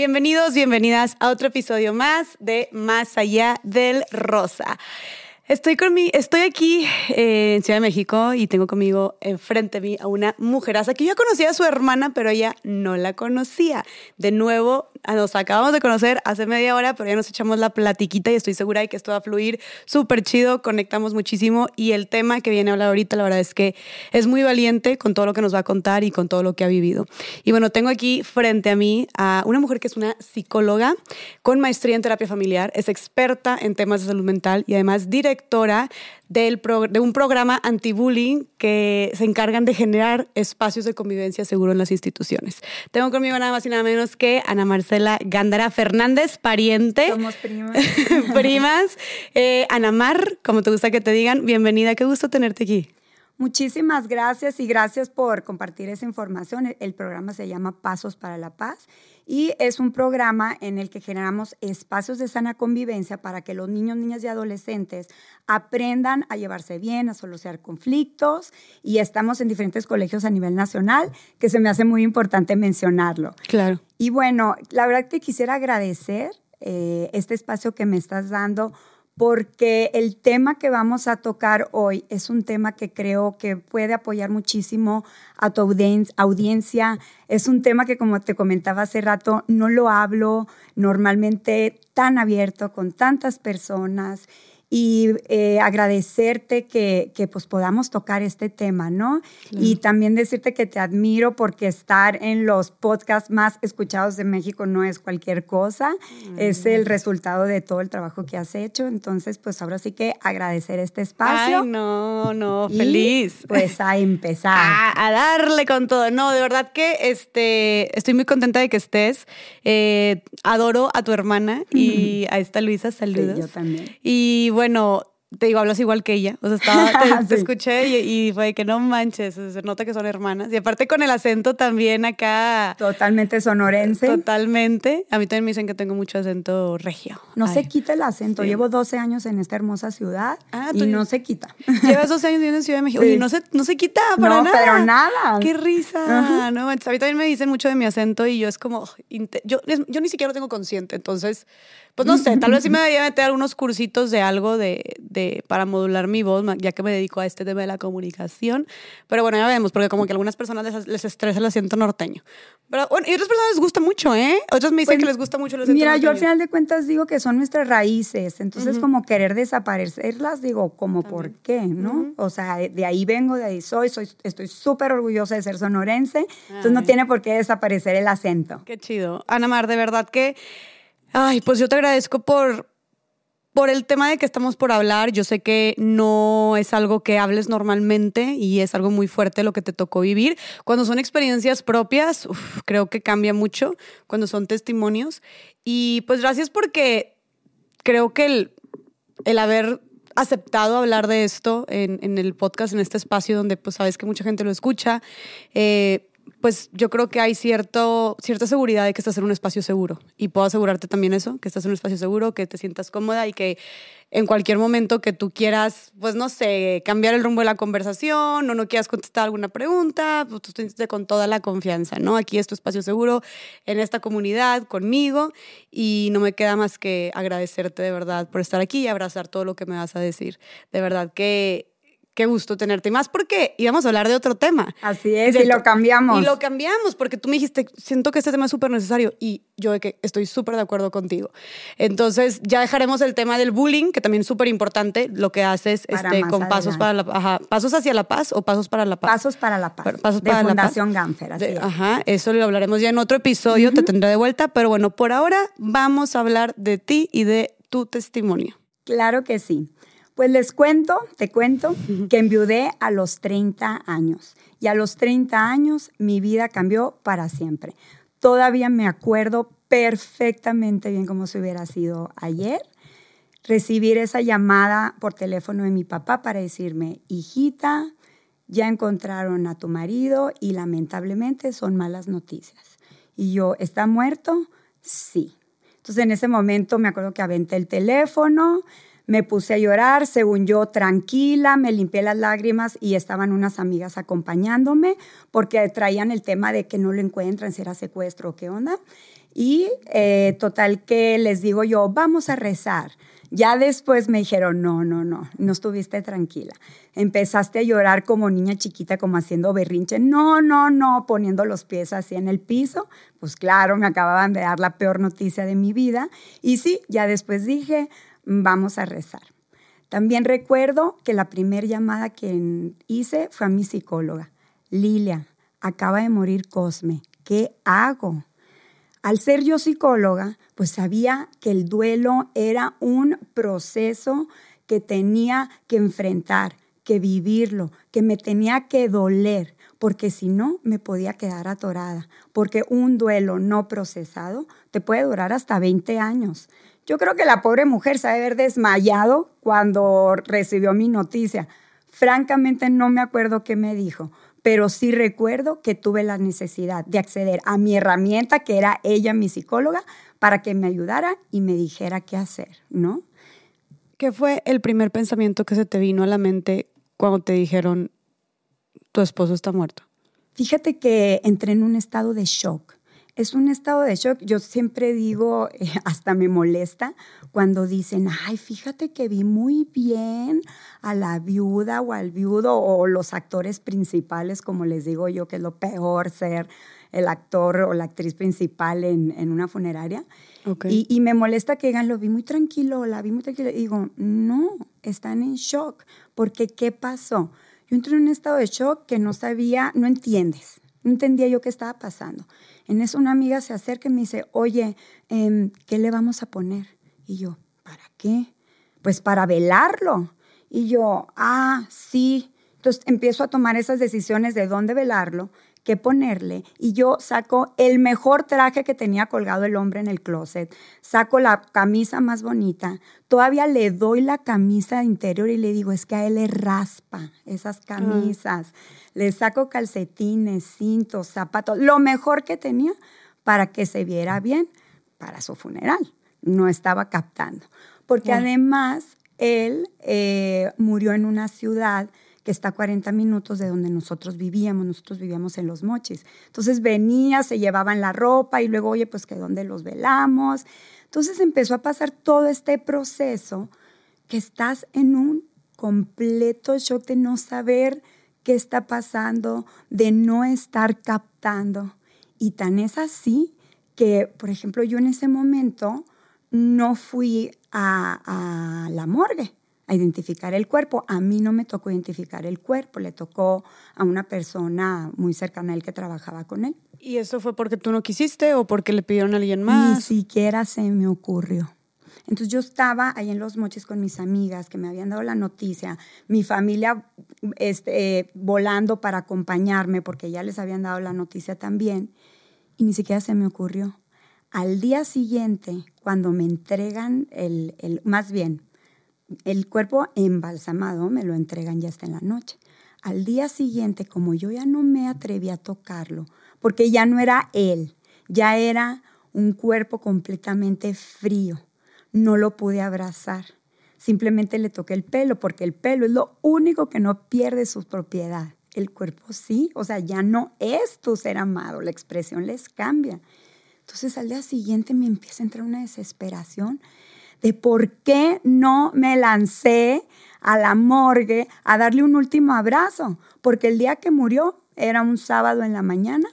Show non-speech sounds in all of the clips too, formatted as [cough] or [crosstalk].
Bienvenidos, bienvenidas a otro episodio más de Más allá del rosa. Estoy, con mi, estoy aquí eh, en Ciudad de México y tengo conmigo enfrente de mí a una mujeraza que yo conocía a su hermana, pero ella no la conocía. De nuevo, nos acabamos de conocer hace media hora, pero ya nos echamos la platiquita y estoy segura de que esto va a fluir súper chido, conectamos muchísimo y el tema que viene a hablar ahorita, la verdad es que es muy valiente con todo lo que nos va a contar y con todo lo que ha vivido. Y bueno, tengo aquí frente a mí a una mujer que es una psicóloga con maestría en terapia familiar, es experta en temas de salud mental y además directora del de un programa anti-bullying que se encargan de generar espacios de convivencia seguro en las instituciones. Tengo conmigo nada más y nada menos que Ana Marcela Gándara Fernández, pariente. Somos primas. [laughs] primas. Eh, Ana Mar, como te gusta que te digan, bienvenida, qué gusto tenerte aquí. Muchísimas gracias y gracias por compartir esa información. El programa se llama Pasos para la Paz y es un programa en el que generamos espacios de sana convivencia para que los niños, niñas y adolescentes aprendan a llevarse bien, a solucionar conflictos y estamos en diferentes colegios a nivel nacional, que se me hace muy importante mencionarlo. Claro. Y bueno, la verdad que quisiera agradecer eh, este espacio que me estás dando porque el tema que vamos a tocar hoy es un tema que creo que puede apoyar muchísimo a tu audiencia. Es un tema que, como te comentaba hace rato, no lo hablo normalmente tan abierto con tantas personas y eh, agradecerte que, que, pues podamos tocar este tema, ¿no? Y también decirte que te admiro porque estar en los podcasts más escuchados de México no es cualquier cosa, es el resultado de todo el trabajo que has hecho, entonces pues ahora sí que agradecer este espacio. Ay, no, no, feliz. Pues a empezar. [laughs] a, darle con todo, no, de verdad que este, estoy muy contenta de que estés, eh, adoro a tu hermana y a esta Luisa, saludos. Sí, yo también. Y bueno, te digo, hablas igual que ella. O sea, estaba, te, [laughs] escuché y, fue que no manches, se nota que son hermanas. Y aparte con el acento también acá. Totalmente sonorense. Totalmente. A mí también me dicen que tengo mucho acento regio. No se quita el acento. Llevo 12 años en esta hermosa ciudad ah, y no se quita. Llevas 12 años viviendo en Ciudad de México. y no se, no se quita para no, nada. pero nada. Qué risa. No, a mí también me dicen mucho de mi acento y yo es como, yo, yo ni siquiera lo tengo consciente. Entonces, pues no sé, tal vez sí me [laughs] debería meter algunos cursitos de algo de, de, para modular mi voz, ya que me dedico a este tema de la comunicación. Pero bueno, ya vemos, porque como que a algunas personas les, les estresa el acento norteño. Pero bueno, y otras personas les gusta mucho, ¿eh? Otras me dicen pues, que les gusta mucho el acento Mira, yo al final de cuentas digo que son nuestras raíces, entonces como querer desaparecerlas, digo, como por qué, ¿no? O sea, de, ahí vengo, de ahí soy, soy estoy súper orgullosa de ser sonorense, entonces no tiene por qué desaparecer el acento. Qué chido. Ana Mar, de verdad que Ay, pues yo te agradezco por, por el tema de que estamos por hablar. Yo sé que no es algo que hables normalmente y es algo muy fuerte lo que te tocó vivir. Cuando son experiencias propias, creo que cambia mucho cuando son testimonios. Y pues gracias porque creo que el, el haber aceptado hablar de esto en, en, el podcast, en este espacio donde pues sabes que mucha gente lo escucha, eh, pues yo creo que hay cierto, cierta seguridad de que estás en un espacio seguro. Y puedo asegurarte también eso, que estás en un espacio seguro, que te sientas cómoda y que en cualquier momento que tú quieras, pues no sé, cambiar el rumbo de la conversación o no quieras contestar alguna pregunta, pues tú te con toda la confianza, ¿no? Aquí es tu espacio seguro en esta comunidad, conmigo, y no me queda más que agradecerte de verdad por estar aquí y abrazar todo lo que me vas a decir. De verdad que qué gusto tenerte. Y más porque íbamos a hablar de otro tema. Así es, y lo cambiamos. Y lo cambiamos, porque tú me dijiste, siento que este tema es súper necesario. Y yo que estoy súper de acuerdo contigo. Entonces, ya dejaremos el tema del bullying, que también es súper importante, lo que haces este, con pasos para la pasos hacia la paz o pasos para la paz. Pasos para la paz. Pasos de para Fundación la paz. así Ajá, eso lo hablaremos ya en otro episodio, te tendré de vuelta. Pero bueno, por ahora vamos a hablar de ti y de tu testimonio. Claro que sí. Pues les cuento, te cuento, que enviudé a los 30 años. Y a los 30 años mi vida cambió para siempre. Todavía me acuerdo perfectamente bien como si hubiera sido ayer. Recibir esa llamada por teléfono de mi papá para decirme, hijita, ya encontraron a tu marido y lamentablemente son malas noticias. Y yo, ¿está muerto? Sí. Entonces en ese momento me acuerdo que aventé el teléfono, me puse a llorar, según yo, tranquila, me limpié las lágrimas y estaban unas amigas acompañándome porque traían el tema de que no lo encuentran, si era secuestro o qué onda. Y eh, total que les digo yo, vamos a rezar. Ya después me dijeron, no, no, no, no estuviste tranquila. Empezaste a llorar como niña chiquita, como haciendo berrinche. No, no, no, poniendo los pies así en el piso. Pues claro, me acababan de dar la peor noticia de mi vida. Y sí, ya después dije, vamos a rezar. También recuerdo que la primera llamada que hice fue a mi psicóloga. Lilia, acaba de morir Cosme. ¿Qué hago? Al ser yo psicóloga, pues sabía que el duelo era un proceso que tenía que enfrentar, que vivirlo, que me tenía que doler, porque si no me podía quedar atorada, porque un duelo no procesado te puede durar hasta 20 años. Yo creo que la pobre mujer se debe haber desmayado cuando recibió mi noticia. Francamente no me acuerdo qué me dijo, pero sí recuerdo que tuve la necesidad de acceder a mi herramienta, que era ella, mi psicóloga, para que me ayudara y me dijera qué hacer, ¿no? ¿Qué fue el primer pensamiento que se te vino a la mente cuando te dijeron tu esposo está muerto? Fíjate que entré en un estado de shock es un estado de shock. Yo siempre digo, eh, [laughs] hasta me molesta cuando dicen, ay, fíjate que vi muy bien a la viuda o al viudo o los actores principales, como les digo yo, que es lo peor ser el actor o la actriz principal en, una funeraria. Y, y, me molesta que digan, lo vi muy tranquilo, la vi muy tranquilo. Y digo, no, están en shock, porque ¿qué pasó? Yo entré en un estado de shock que no sabía, no entiendes, no entendía yo qué estaba pasando. En eso una amiga se acerca y me dice, oye, em, ¿qué le vamos a poner? Y yo, ¿para qué? Pues para velarlo. Y yo, ah, sí. Entonces empiezo a tomar esas decisiones de dónde velarlo qué ponerle y yo saco el mejor traje que tenía colgado el hombre en el closet, saco la camisa más bonita, todavía le doy la camisa interior y le digo, es que a él le raspa esas camisas, le saco calcetines, cintos, zapatos, lo mejor que tenía para que se viera bien para su funeral. No estaba captando, porque además él eh, murió en una ciudad que está a 40 minutos de donde nosotros vivíamos, nosotros vivíamos en Los Mochis. Entonces venía, se llevaban la ropa y luego, oye, pues que dónde los velamos. Entonces empezó a pasar todo este proceso que estás en un completo shock de no saber qué está pasando, de no estar captando. Y tan es así que, por ejemplo, yo en ese momento no fui a, a la morgue a identificar el cuerpo. A mí no me tocó identificar el cuerpo, le tocó a una persona muy cercana a él que trabajaba con él. ¿Y eso fue porque tú no quisiste o porque le pidieron a alguien más? Ni siquiera se me ocurrió. Entonces yo estaba ahí en Los Moches con mis amigas que me habían dado la noticia, mi familia este, volando para acompañarme porque ya les habían dado la noticia también y ni siquiera se me ocurrió. Al día siguiente, cuando me entregan el, el más bien, el cuerpo embalsamado me lo entregan ya hasta en la noche. Al día siguiente, como yo ya no me atreví a tocarlo, porque ya no era él, ya era un cuerpo completamente frío, no lo pude abrazar. Simplemente le toqué el pelo, porque el pelo es lo único que no pierde su propiedad. El cuerpo sí, o sea, ya no es tu ser amado, la expresión les cambia. Entonces al día siguiente me empieza a entrar una desesperación de por qué no me lancé a la morgue a darle un último abrazo, porque el día que murió era un sábado en la mañana,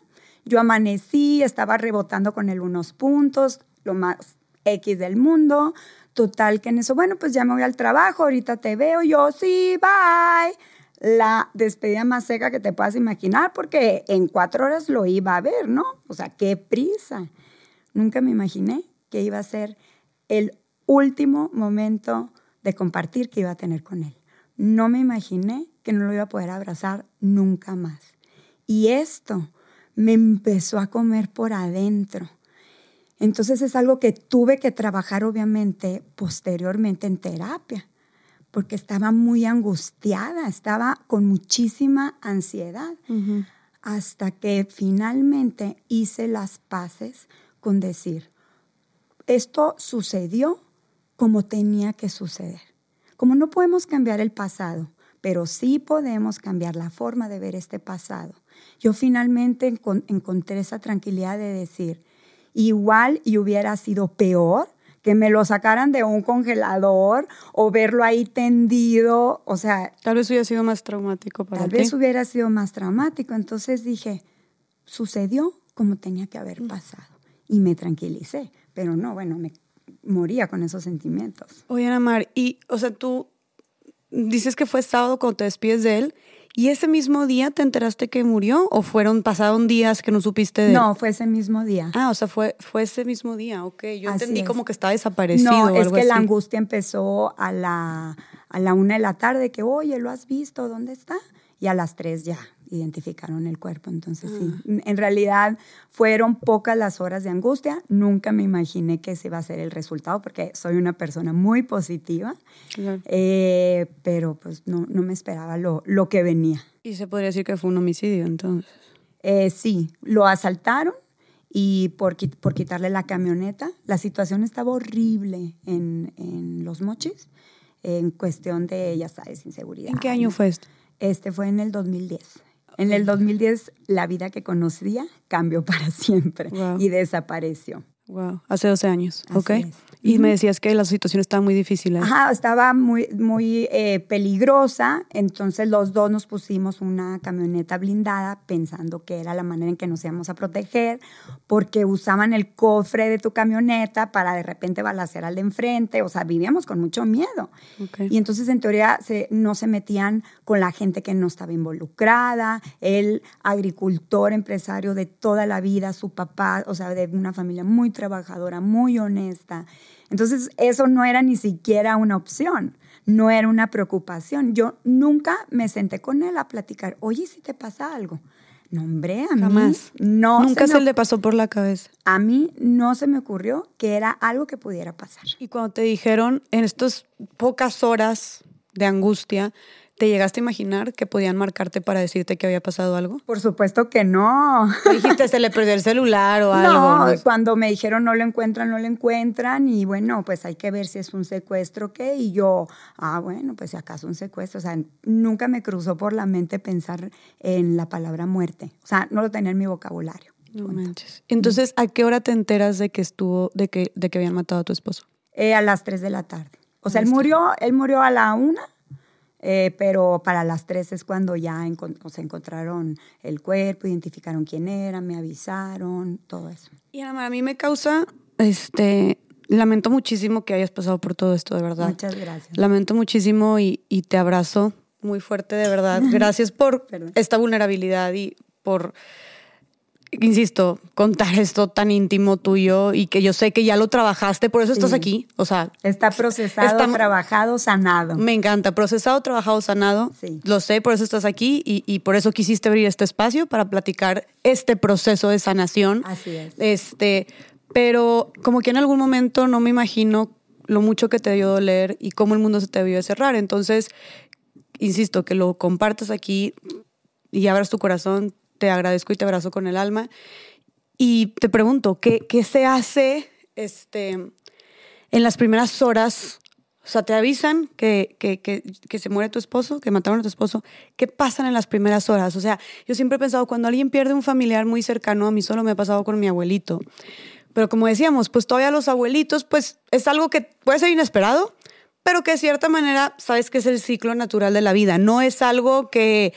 yo amanecí, estaba rebotando con él unos puntos, lo más X del mundo, total que en eso, bueno, pues ya me voy al trabajo, ahorita te veo, yo sí, bye. La despedida más seca que te puedas imaginar, porque en cuatro horas lo iba a ver, ¿no? O sea, qué prisa. Nunca me imaginé que iba a ser el último momento de compartir que iba a tener con él. No me imaginé que no lo iba a poder abrazar nunca más. Y esto me empezó a comer por adentro. Entonces es algo que tuve que trabajar obviamente posteriormente en terapia, porque estaba muy angustiada, estaba con muchísima ansiedad, hasta que finalmente hice las paces con decir, esto sucedió como tenía que suceder. Como no podemos cambiar el pasado, pero sí podemos cambiar la forma de ver este pasado. Yo finalmente encontré esa tranquilidad de decir, igual y hubiera sido peor que me lo sacaran de un congelador o verlo ahí tendido, o sea... Tal vez hubiera sido más traumático para tal ti. Tal vez hubiera sido más traumático. Entonces dije, sucedió como tenía que haber pasado. Y me tranquilicé, pero no, bueno, me moría con esos sentimientos. Oye, Ana Mar, y, o sea, tú dices que fue sábado cuando te despides de él, ¿Y ese mismo día te enteraste que murió o fueron pasados días que no supiste de él? No, fue ese mismo día. Ah, o sea, fue, fue ese mismo día, ok. Yo entendí como que estaba desaparecido. No, es que la angustia empezó a la, a la una de la tarde, que, oye, ¿lo has visto? ¿Dónde está? Y a las tres ya, identificaron el cuerpo. Entonces, sí, ah. en realidad fueron pocas las horas de angustia. Nunca me imaginé que ese iba a ser el resultado porque soy una persona muy positiva, eh, pero pues no, no, me esperaba lo, lo, que venía. ¿Y se podría decir que fue un homicidio entonces? Eh, sí, lo asaltaron y por, por quitarle la camioneta. La situación estaba horrible en, en Los Mochis en cuestión de, ya sabes, inseguridad. ¿En qué año fue esto? Este fue en el 2010. En el 2010 la vida que conocía cambió para siempre y desapareció. Wow, hace 12 años, ¿ok? Y me decías que la situación estaba muy difícil. Ajá, estaba muy, muy eh, peligrosa, entonces los dos nos pusimos una camioneta blindada pensando que era la manera en que nos íbamos a proteger, porque usaban el cofre de tu camioneta para de repente balacer al de enfrente, o sea, vivíamos con mucho miedo. Y entonces en teoría se, no se metían con la gente que no estaba involucrada, el agricultor, empresario de toda la vida, su papá, o sea, de una familia muy trabajadora, muy honesta. Entonces, eso no era ni siquiera una opción, no era una preocupación. Yo nunca me senté con él a platicar, oye, si te pasa algo. No, hombre, a Jamás. mí no. Nunca se, le pasó por la cabeza. A mí no se me ocurrió que era algo que pudiera pasar. Y cuando te dijeron en estas pocas horas de angustia ¿Te llegaste a imaginar que podían marcarte para decirte que había pasado algo? Por supuesto que no. dijiste se le perdió el celular o algo? No, cuando me dijeron no lo encuentran, no lo encuentran y bueno, pues hay que ver si es un secuestro o qué. Y yo, ah, bueno, pues si acaso un secuestro. O sea, nunca me cruzó por la mente pensar en la palabra muerte. O sea, no lo tenía en mi vocabulario. No manches. Entonces, ¿a qué hora te enteras de que estuvo, de que, de que habían matado a tu esposo? Eh, a las 3 de la tarde. O sea, él murió, él murió a la una eh, pero para las tres es cuando ya se encontraron el cuerpo, identificaron quién era, me avisaron, todo eso. Y a mí me causa, este, lamento muchísimo que hayas pasado por todo esto, de verdad. Muchas gracias. Lamento muchísimo y, y te abrazo muy fuerte, de verdad. [laughs] Gracias por esta vulnerabilidad y por insisto, contar esto tan íntimo tuyo y que yo sé que ya lo trabajaste, por eso estás aquí. O sea, está procesado, trabajado, sanado. Me encanta, procesado, trabajado, sanado. Sí. Lo sé, por eso estás aquí y, y, por eso quisiste abrir este espacio para platicar este proceso de sanación. Así es. Este, pero como que en algún momento no me imagino lo mucho que te dio doler y cómo el mundo se te debió de cerrar. Entonces, insisto, que lo compartas aquí y abras tu corazón, te agradezco y te abrazo con el alma. Y te pregunto, ¿qué, qué se hace este, en las primeras horas? O sea, te avisan que, que, que, que, se muere tu esposo, que mataron a tu esposo. ¿Qué pasan en las primeras horas? O sea, yo siempre he pensado, cuando alguien pierde un familiar muy cercano, a mí solo me ha pasado con mi abuelito. Pero como decíamos, pues todavía los abuelitos, pues es algo que puede ser inesperado, pero que de cierta manera sabes que es el ciclo natural de la vida. No es algo que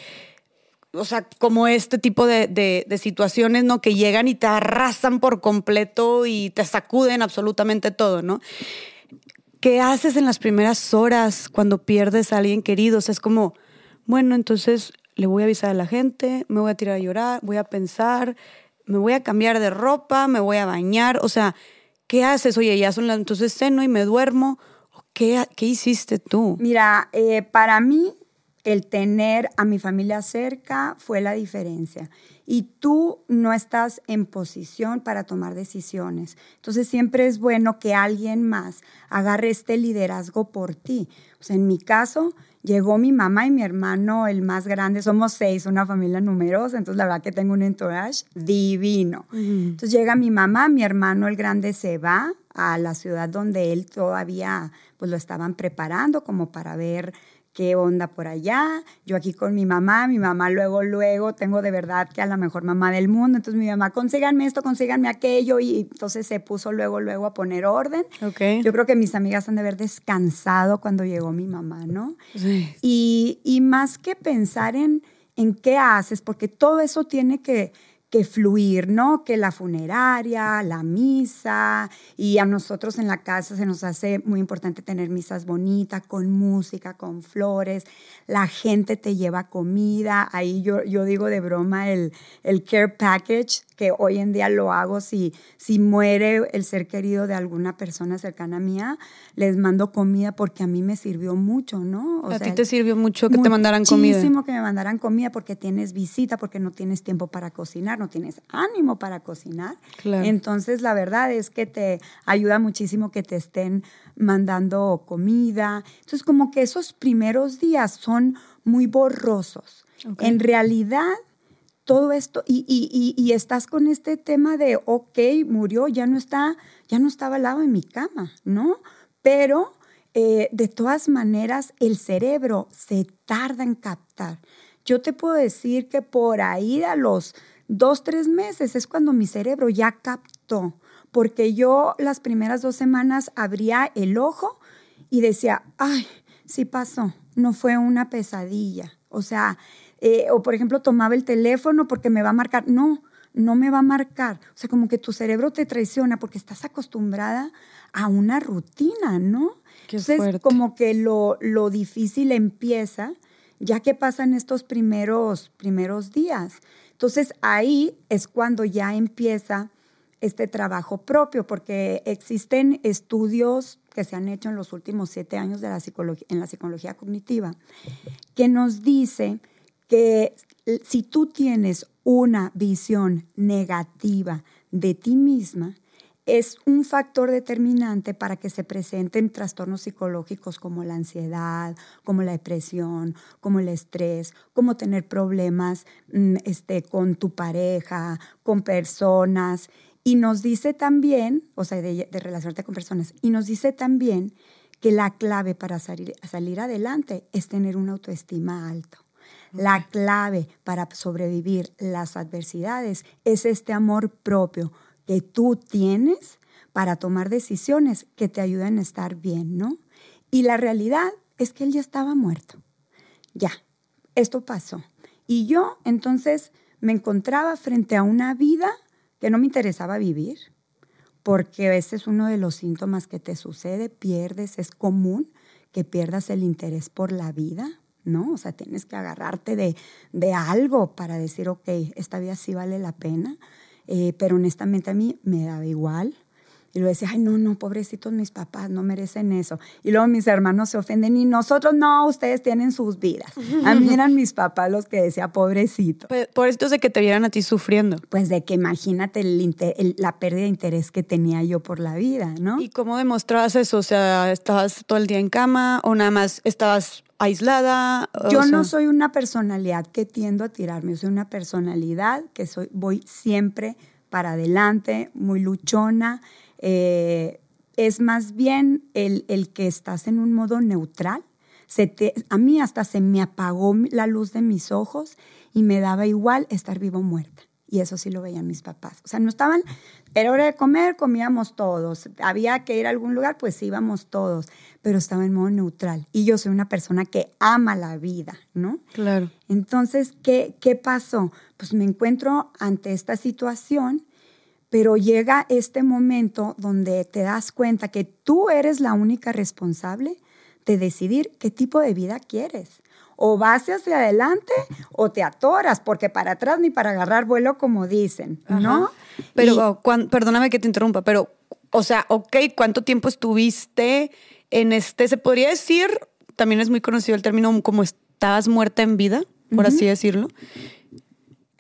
o sea, como este tipo de, de, situaciones, ¿no? Que llegan y te arrasan por completo y te sacuden absolutamente todo, ¿no? ¿Qué haces en las primeras horas cuando pierdes a alguien querido? O sea, es como, bueno, entonces le voy a avisar a la gente, me voy a tirar a llorar, voy a pensar, me voy a cambiar de ropa, me voy a bañar. O sea, ¿qué haces? Oye, ya son las, entonces ceno y me duermo. ¿Qué, qué hiciste tú? Mira, eh, para mí el tener a mi familia cerca fue la diferencia. Y tú no estás en posición para tomar decisiones. Entonces siempre es bueno que alguien más agarre este liderazgo por ti. en mi caso, llegó mi mamá y mi hermano, el más grande, somos seis, una familia numerosa, entonces la verdad que tengo un entourage divino. Entonces llega mi mamá, mi hermano el grande se va a la ciudad donde él todavía pues lo estaban preparando como para ver ¿qué onda por allá? Yo aquí con mi mamá, mi mamá luego, luego, tengo de verdad que a la mejor mamá del mundo, entonces mi mamá, consíganme esto, consíganme aquello, y entonces se puso luego, luego a poner orden. Ok. Yo creo que mis amigas han de haber descansado cuando llegó mi mamá, ¿no? Sí. Y, y más que pensar en, en qué haces, porque todo eso tiene que, que fluir, ¿no? Que la funeraria, la misa, y a nosotros en la casa se nos hace muy importante tener misas bonitas, con música, con flores, la gente te lleva comida, ahí yo, yo digo de broma el, el care package, que hoy en día lo hago si, si muere el ser querido de alguna persona cercana a mía, les mando comida porque a mí me sirvió mucho, ¿no? a ti te sirvió mucho que te mandaran comida. Muchísimo que me mandaran comida porque tienes visita, porque no tienes tiempo para cocinar, no tienes ánimo para cocinar. Claro. Entonces, la verdad es que te ayuda muchísimo que te estén mandando comida. Entonces, como que esos primeros días son muy borrosos. En realidad, todo esto, y, y, y, y estás con este tema de, ok, murió, ya no está, ya no estaba al lado de mi cama, ¿no? Pero eh, de todas maneras, el cerebro se tarda en captar. Yo te puedo decir que por ahí a los dos, tres meses es cuando mi cerebro ya captó, porque yo las primeras dos semanas abría el ojo y decía, ay, sí pasó, no fue una pesadilla. O sea, eh, o por ejemplo tomaba el teléfono porque me va a marcar. No, no me va a marcar. O sea, como que tu cerebro te traiciona porque estás acostumbrada a una rutina, ¿no? Qué Entonces, fuerte. como que lo, lo difícil empieza ya que pasan estos primeros, primeros días. Entonces, ahí es cuando ya empieza este trabajo propio, porque existen estudios que se han hecho en los últimos siete años de la psicología, en la psicología cognitiva, que nos dice que si tú tienes una visión negativa de ti misma, es un factor determinante para que se presenten trastornos psicológicos como la ansiedad, como la depresión, como el estrés, como tener problemas mm, este, con tu pareja, con personas. Y nos dice también, o sea, de, de relacionarte con personas, y nos dice también que la clave para salir, salir adelante es tener una autoestima alta. La clave para sobrevivir las adversidades es este amor propio que tú tienes para tomar decisiones que te ayuden a estar bien, ¿no? Y la realidad es que él ya estaba muerto. Ya, esto pasó. Y yo entonces me encontraba frente a una vida que no me interesaba vivir, porque ese es uno de los síntomas que te sucede, pierdes, es común que pierdas el interés por la vida, ¿no? O sea, tienes que agarrarte de, de algo para decir, ok, esta vida sí vale la pena, eh, pero honestamente a mí me daba igual. Y luego decía, ay, no, no, pobrecitos mis papás, no merecen eso. Y luego mis hermanos se ofenden y nosotros no, ustedes tienen sus vidas. A mí eran mis papás los que decía, pobrecito. Por esto es de que te vieran a ti sufriendo. Pues de que imagínate el inter- el- la pérdida de interés que tenía yo por la vida, ¿no? ¿Y cómo demostrabas eso? O sea, ¿estabas todo el día en cama o nada más estabas aislada? Yo sea, no soy una personalidad que tiendo a tirarme, yo soy una personalidad que soy, voy siempre para adelante, muy luchona. Eh, es más bien el, el que estás en un modo neutral. Se te- a mí hasta se me apagó la luz de mis ojos y me daba igual estar viva o muerta. Y eso sí lo veían mis papás. O sea, no estaban, era hora de comer, comíamos todos. Había que ir a algún lugar, pues íbamos todos. Pero estaba en modo neutral. Y yo soy una persona que ama la vida, ¿no? Claro. Entonces, ¿qué, ¿qué pasó? Pues me encuentro ante esta situación, pero llega este momento donde te das cuenta que tú eres la única responsable de decidir qué tipo de vida quieres. O vas hacia adelante o te atoras, porque para atrás ni para agarrar vuelo, como dicen, ¿no? Ajá. Pero, Y- cuan- perdóname que te interrumpa, pero, o sea, ok, ¿cuánto tiempo estuviste en este, se podría decir, también es muy conocido el término como estabas muerta en vida, por así decirlo,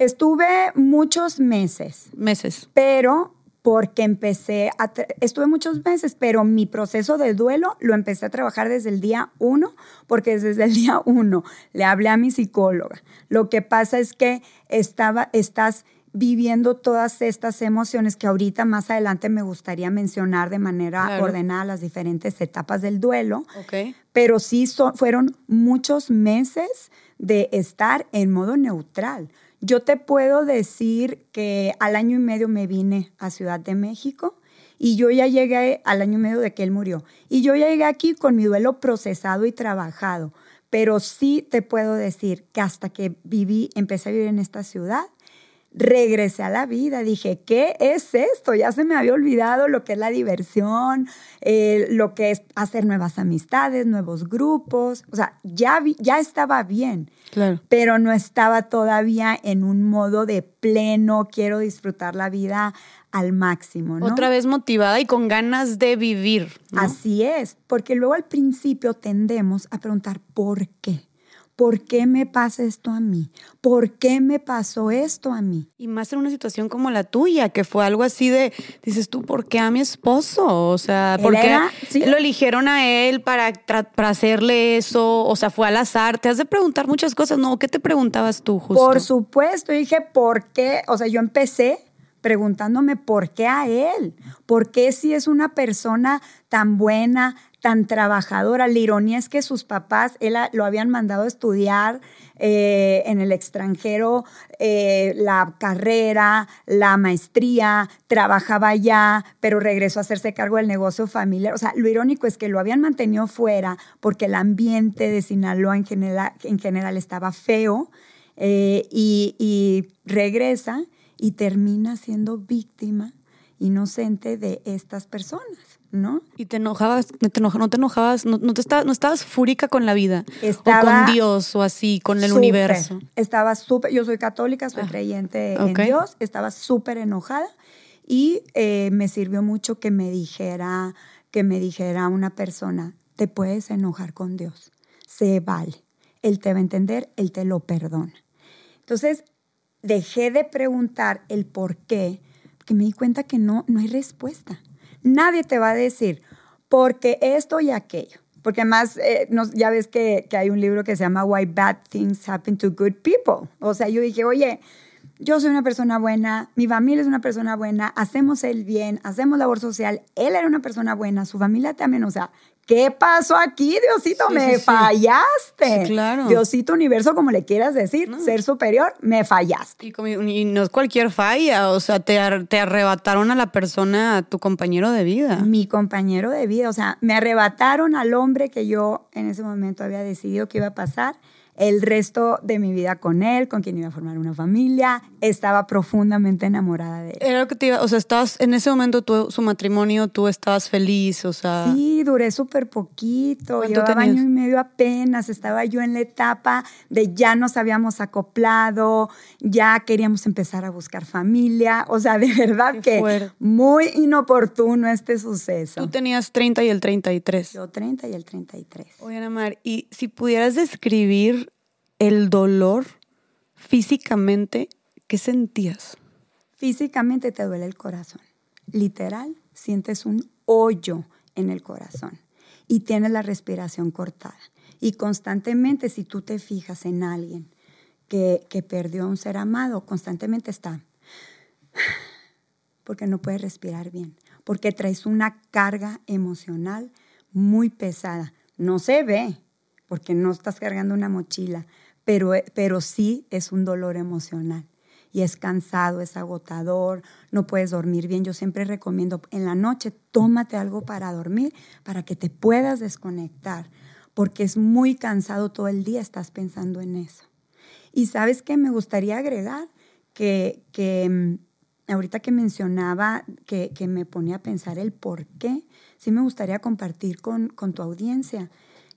estuve muchos meses. meses. pero porque empecé a, estuve muchos meses, pero mi proceso de duelo lo empecé a trabajar desde el día uno, porque desde el [laughs] día uno le hablé a mi psicóloga. Lo que pasa es que estaba, estás viviendo todas estas emociones que ahorita más adelante me gustaría mencionar de manera ordenada las diferentes etapas del duelo. Pero sí fueron muchos meses de estar en modo neutral. Yo te puedo decir que al año y medio me vine a Ciudad de México y yo ya llegué al año y medio de que él murió. Y yo ya llegué aquí con mi duelo procesado y trabajado. Pero sí te puedo decir que hasta que viví, empecé a vivir en esta ciudad, regresé a la vida. Dije, ¿qué es esto? Ya se me había olvidado lo que es la diversión, eh, lo que es hacer nuevas amistades, nuevos grupos. O sea, ya, ya estaba bien, claro. pero no estaba todavía en un modo de pleno, quiero disfrutar la vida al máximo. ¿no? Otra vez motivada y con ganas de vivir. Así es, porque luego al principio tendemos a preguntar, ¿por qué? ¿Por qué me pasa esto a mí? ¿Por qué me pasó esto a mí? Y más en una situación como la tuya, que fue algo así de, dices tú, ¿por qué a mi esposo? O sea, ¿por qué lo eligieron a él para, para hacerle eso? O sea, fue al azar. Te has de preguntar muchas cosas, ¿no? ¿Qué te preguntabas tú, justo? Por supuesto, dije, ¿por qué? O sea, yo empecé preguntándome por qué a él, por qué si es una persona tan buena, tan trabajadora. La ironía es que sus papás él, lo habían mandado a estudiar eh, en el extranjero, eh, la carrera, la maestría, trabajaba allá, pero regresó a hacerse cargo del negocio familiar. O sea, lo irónico es que lo habían mantenido fuera porque el ambiente de Sinaloa en general, en general estaba feo eh, y regresa y termina siendo víctima inocente de estas personas. ¿No? Y te enojabas, te no te enojabas, no, te no estabas fúrica con la vida, o con Dios, o así, con el universo. Estaba súper, yo soy católica, soy ah, creyente en Dios, estaba súper enojada y eh, me sirvió mucho que me dijera, que me dijera una persona, te puedes enojar con Dios, se vale, Él te va a entender, Él te lo perdona. Entonces, dejé de preguntar el por qué, porque me di cuenta que no, no hay respuesta Nadie te va a decir, porque esto y aquello. Porque además, eh, ya ves que, que, hay un libro que se llama Why Bad Things Happen to Good People. O sea, yo dije, oye, yo soy una persona buena, mi familia es una persona buena, hacemos el bien, hacemos labor social, él era una persona buena, su familia también, o sea, ¿qué pasó aquí, Diosito? me fallaste. claro. Diosito universo, como le quieras decir, ser superior, me fallaste. Y, no es cualquier falla, o sea, te, te arrebataron a la persona, a tu compañero de vida. Mi compañero de vida, o sea, me arrebataron al hombre que yo en ese momento había decidido que iba a pasar el resto de mi vida con él, con quien iba a formar una familia. Estaba profundamente enamorada de él. Era lo que te iba, o sea, estabas, en ese momento tu, su matrimonio, tú estabas feliz, o sea. Sí, duré súper poquito, llevaba año y medio apenas, estaba yo en la etapa de ya nos habíamos acoplado, ya queríamos empezar a buscar familia, o sea, de verdad que muy inoportuno este suceso. Tú tenías 30 y el 33. Yo 30 y el 33. Oye, Ana y si pudieras describir el dolor físicamente, ¿qué sentías? Físicamente te duele el corazón. Literal, sientes un hoyo en el corazón y tienes la respiración cortada. Y constantemente, si tú te fijas en alguien que, que perdió a un ser amado, constantemente está [sighs] porque no puedes respirar bien, porque traes una carga emocional muy pesada. No se ve, porque no estás cargando una mochila, pero, pero sí es un dolor emocional y es cansado, es agotador, no puedes dormir bien. Yo siempre recomiendo en la noche, tómate algo para dormir, para que te puedas desconectar, porque es muy cansado todo el día, estás pensando en eso. Y sabes que me gustaría agregar que, mm, ahorita que mencionaba, que, que, me ponía a pensar el por qué, sí me gustaría compartir con, con tu audiencia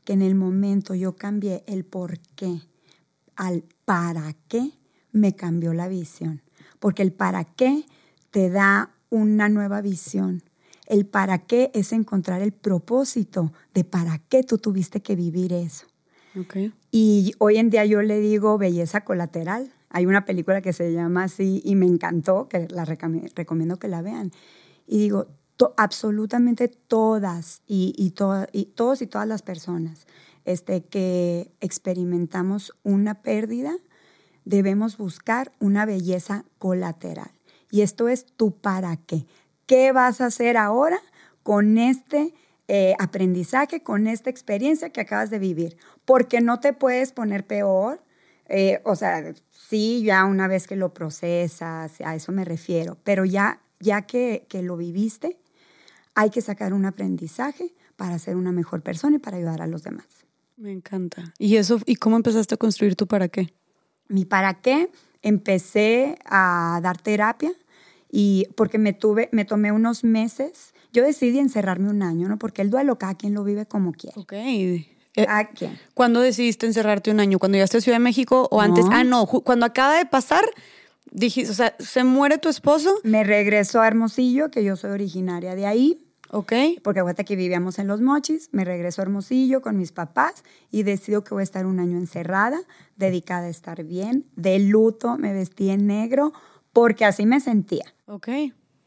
que en el momento yo cambié el por qué al para qué, me cambió la visión. Porque el para qué te da una nueva visión. El para qué es encontrar el propósito de para qué tú tuviste que vivir eso. Y hoy en día yo le digo belleza colateral. Hay una película que se llama así y me encantó, que la recomiendo que la vean. Y digo, absolutamente todas y, y, y todos y todas las personas este, que experimentamos una pérdida, debemos buscar una belleza colateral. Y esto es tu para qué. ¿Qué vas a hacer ahora con este eh, aprendizaje, con esta experiencia que acabas de vivir? Porque no te puedes poner peor. Eh, o sea, sí, ya una vez que lo procesas, a eso me refiero, pero ya, ya que, que lo viviste, hay que sacar un aprendizaje para ser una mejor persona y para ayudar a los demás. Me encanta. ¿Y eso y cómo empezaste a construir tu para qué? Mi para qué empecé a dar terapia y porque me tuve me tomé unos meses. Yo decidí encerrarme un año, ¿no? Porque el duelo cada quien lo vive como quiere. Ok. ¿A quién? ¿Cuándo decidiste encerrarte un año? ¿Cuando llegaste a Ciudad de México o antes? Ah, no, cuando acaba de pasar, dijiste, o sea, se muere tu esposo. Me regreso a Hermosillo, que yo soy originaria de ahí. Ok. Porque aguanta que vivíamos en Los Mochis, me regreso a Hermosillo con mis papás y decido que voy a estar un año encerrada, dedicada a estar bien, de luto, me vestí en negro, porque así me sentía. Ok.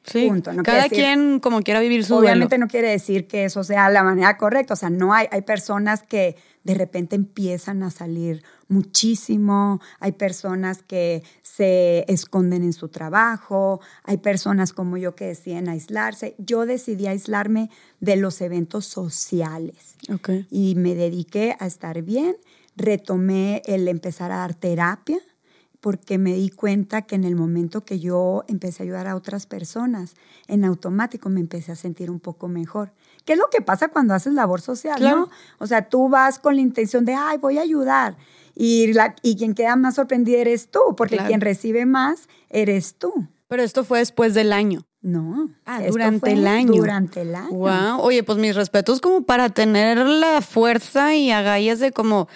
Sí. Cada quien como quiera vivir su Obviamente no quiere decir que eso sea la manera correcta. O sea, no hay, hay personas que de repente empiezan a salir muchísimo, hay personas que se esconden en su trabajo, hay personas como yo que deciden aislarse. Yo decidí aislarme de los eventos sociales okay. y me dediqué a estar bien, retomé el empezar a dar terapia porque me di cuenta que en el momento que yo empecé a ayudar a otras personas, en automático me empecé a sentir un poco mejor. ¿Qué es lo que pasa cuando haces labor social, no? O sea, tú vas con la intención de, ay, voy a ayudar. Y, la, y quien queda más sorprendido eres tú, porque quien recibe más eres tú. Pero esto fue después del año. No. Ah, durante el año. Durante el año. Wow. Oye, pues mis respetos como para tener la fuerza y agallas de como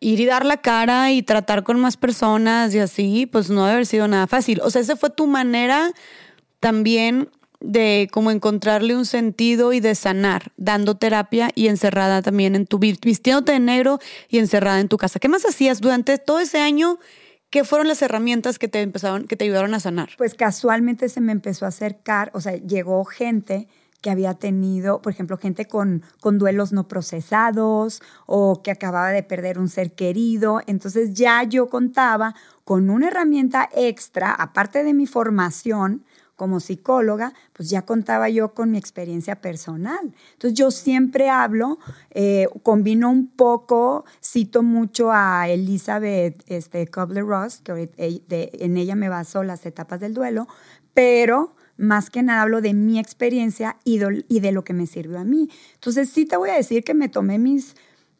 ir y dar la cara y tratar con más personas y así, pues no debe haber sido nada fácil. O sea, esa fue tu manera también de como encontrarle un sentido y de sanar, dando terapia y encerrada también en tu vistiéndote de negro y encerrada en tu casa. ¿Qué más hacías durante todo ese año? ¿Qué fueron las herramientas que te empezaron, que te ayudaron a sanar? Pues casualmente se me empezó a acercar, o sea, llegó gente que había tenido, por ejemplo, gente con, con duelos no procesados o que acababa de perder un ser querido. Entonces ya yo contaba con una herramienta extra, aparte de mi formación, como psicóloga, pues ya contaba yo con mi experiencia personal. Entonces yo siempre hablo, eh, combino un poco, cito mucho a Elizabeth este, Kubler-Ross, que en ella me baso las etapas del duelo, pero más que nada hablo de mi experiencia y de, lo que me sirvió a mí. Entonces sí te voy a decir que me tomé mis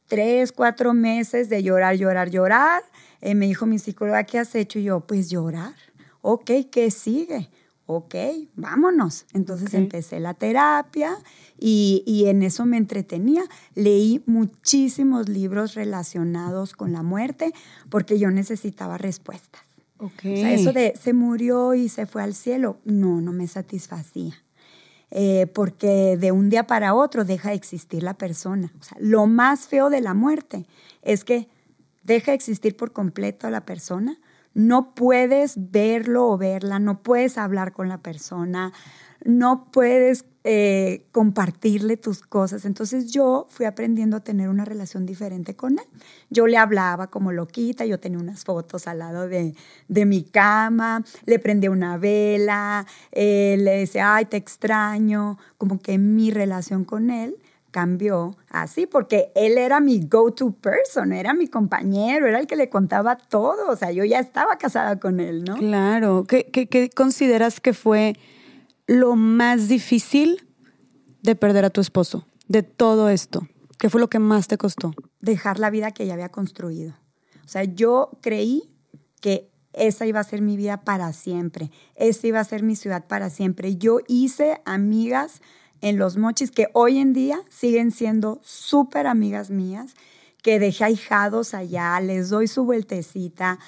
tres, cuatro meses de llorar, llorar, llorar. Eh, me dijo mi psicóloga, ¿qué has hecho? Y yo, pues llorar. Ok, ¿qué sigue? Ok, vámonos. Entonces empecé la terapia y, y, en eso me entretenía. Leí muchísimos libros relacionados con la muerte porque yo necesitaba respuestas. Okay. O sea, eso de se murió y se fue al cielo, no, no me satisfacía. Eh, porque de un día para otro deja de existir la persona. O sea, lo más feo de la muerte es que deja de existir por completo la persona. No puedes verlo o verla, no puedes hablar con la persona, no puedes eh, compartirle tus cosas. Entonces yo fui aprendiendo a tener una relación diferente con él. Yo le hablaba como loquita, yo tenía unas fotos al lado de, mi cama, le prendía una vela, eh, le decía, ay, te extraño, como que mi relación con él cambió así, porque él era mi go-to person, era mi compañero, era el que le contaba todo, o sea, yo ya estaba casada con él, ¿no? Claro, ¿qué, qué consideras que fue lo más difícil de perder a tu esposo? De todo esto. ¿Qué fue lo que más te costó? Dejar la vida que ella había construido. O sea, yo creí que esa iba a ser mi vida para siempre, esa iba a ser mi ciudad para siempre. Yo hice amigas en Los Mochis que hoy en día siguen siendo súper amigas mías, que dejé ahijados allá, les doy su vueltecita,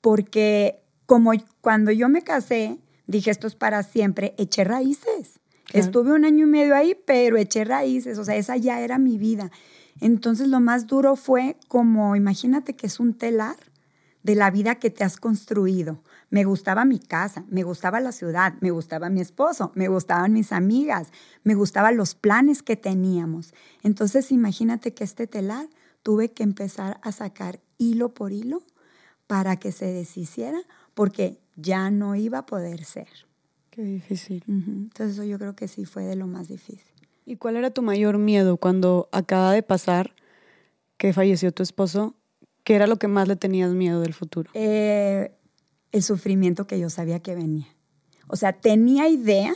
porque como cuando yo me casé, dije esto es para siempre, eché raíces. Estuve un año y medio ahí, pero eché raíces, o sea, esa ya era mi vida. Entonces lo más duro fue como, imagínate que es un telar de la vida que te has construido. Me gustaba mi casa, me gustaba la ciudad, me gustaba mi esposo, me gustaban mis amigas, me gustaban los planes que teníamos. Entonces imagínate que este telar tuve que empezar a sacar hilo por hilo para que se deshiciera porque ya no iba a poder ser. Qué difícil. Entonces eso yo creo que sí fue de lo más difícil. ¿Y cuál era tu mayor miedo cuando acaba de pasar que falleció tu esposo? ¿Qué era lo que más le tenías miedo del futuro? Eh, el sufrimiento que yo sabía que venía. O sea, tenía idea,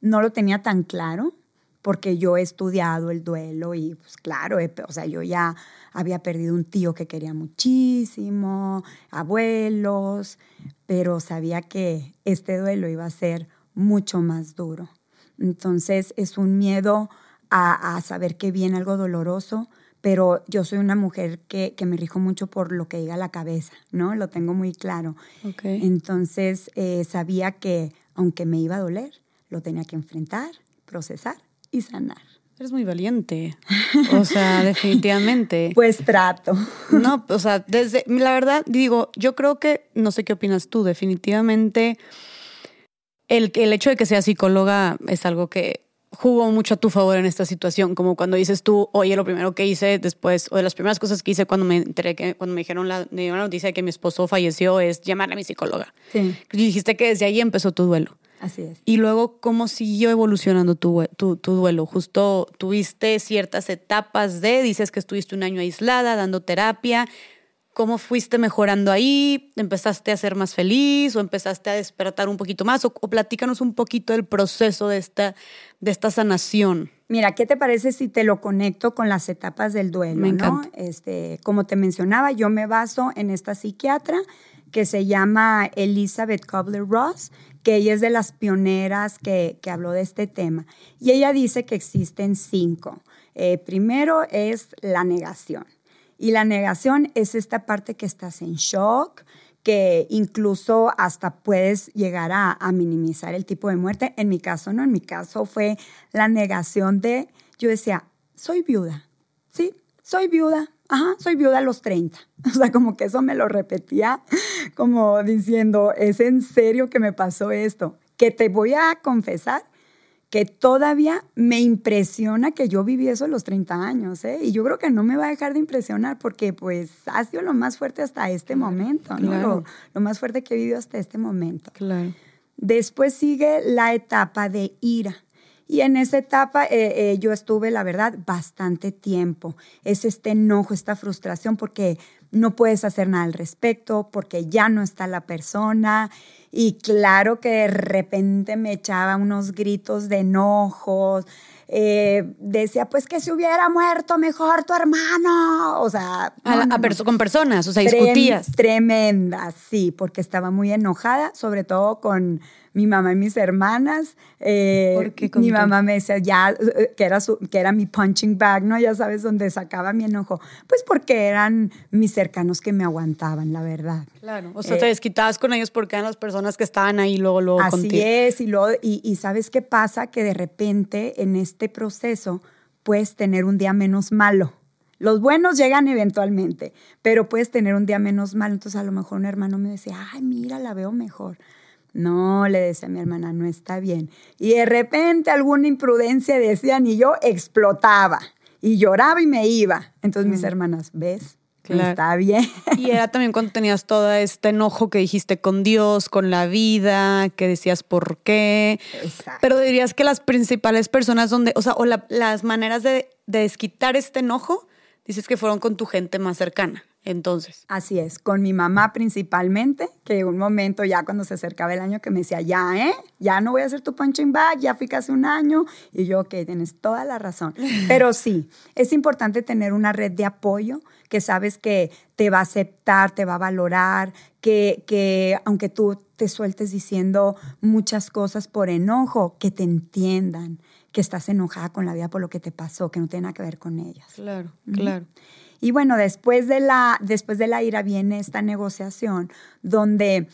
no lo tenía tan claro, porque yo he estudiado el duelo y pues claro, o sea, yo ya había perdido un tío que quería muchísimo, abuelos, pero sabía que este duelo iba a ser mucho más duro. Entonces es un miedo a, saber que viene algo doloroso, pero yo soy una mujer que, me rijo mucho por lo que diga la cabeza, ¿no? Lo tengo muy claro. Entonces eh, sabía que aunque me iba a doler, lo tenía que enfrentar, procesar y sanar. Eres muy valiente. O sea, [laughs] definitivamente. Pues trato. No, o sea, desde, la verdad, digo, yo creo que, no sé qué opinas tú, definitivamente el, el hecho de que sea psicóloga es algo que jugó mucho a tu favor en esta situación, como cuando dices tú, oye, lo primero que hice después, o de las primeras cosas que hice cuando me enteré que, cuando me dijeron la, me la noticia de que mi esposo falleció, es llamarle a mi psicóloga. Sí. Y dijiste que desde ahí empezó tu duelo. Así es. Y luego, ¿cómo siguió evolucionando tu, tu, tu, duelo? Justo tuviste ciertas etapas de, dices que estuviste un año aislada, dando terapia. ¿Cómo fuiste mejorando ahí? ¿Empezaste a ser más feliz o empezaste a despertar un poquito más? O, platícanos un poquito del proceso de esta, de esta sanación. Mira, ¿qué te parece si te lo conecto con las etapas del duelo? Me encanta. Este, como te mencionaba, yo me baso en esta psiquiatra que se llama Elizabeth Kubler-Ross, que ella es de las pioneras que, habló de este tema. Y ella dice que existen cinco. Eh, primero es la negación. Y la negación es esta parte que estás en shock, que incluso hasta puedes llegar a, minimizar el tipo de muerte. En mi caso, no, en mi caso fue la negación de, yo decía, soy viuda, ¿sí? Soy viuda, ajá, soy viuda a los 30. [laughs] O sea, como que eso me lo repetía, como diciendo, ¿es en serio que me pasó esto? Que te voy a confesar que todavía me impresiona que yo viví eso a los 30 años, ¿eh? Y yo creo que no me va a dejar de impresionar porque pues ha sido lo más fuerte hasta este momento, ¿no? Lo, lo, más fuerte que he vivido hasta este momento. Claro. Después sigue la etapa de ira. Y en esa etapa eh, eh, yo estuve, la verdad, bastante tiempo. Es este enojo, esta frustración porque no puedes hacer nada al respecto, porque ya no está la persona. Y claro que de repente me echaba unos gritos de enojos. Eh, decía, pues que se hubiera muerto mejor tu hermano. O sea, con personas, o sea, discutías. Tremenda, sí, porque estaba muy enojada, sobre todo con mi mamá y mis hermanas. Eh, mi mamá me decía ya eh, que era, su, que era mi punching bag, ¿no? Ya sabes, dónde sacaba mi enojo. Pues porque eran mis cercanos que me aguantaban, la verdad. Claro, o sea, te eh, desquitabas con ellos porque eran las personas que estaban ahí luego, luego Así es, y, luego, y, y ¿sabes qué pasa? Que de repente en este proceso puedes tener un día menos malo. Los buenos llegan eventualmente, pero puedes tener un día menos malo. Entonces a lo mejor un hermano me decía, ay, mira, la veo mejor. No, le decía a mi hermana, no está bien. Y de repente alguna imprudencia decían y yo explotaba y lloraba y me iba. Entonces mis mm. hermanas, ¿ves? Está bien. Y era [laughs] también cuando tenías todo este enojo que dijiste con Dios, con la vida, que decías por qué. Exacto. Pero dirías que las principales personas donde, o sea, o las maneras de, de desquitar este enojo, dices que fueron con tu gente más cercana entonces. Así es, con mi mamá principalmente, que un momento ya cuando se acercaba el año que me decía, ya, ¿eh? Ya no voy a hacer tu punching bag, ya fui casi un año. Y yo, que tienes toda la razón. [laughs] Pero sí, es importante tener una red de apoyo que sabes que te va a aceptar, te va a valorar, que, que aunque tú te sueltes diciendo muchas cosas por enojo, que te entiendan, que estás enojada con la vida por lo que te pasó, que no tiene nada que ver con ellas. Claro, claro. Y bueno, después de la, después de la ira viene esta negociación donde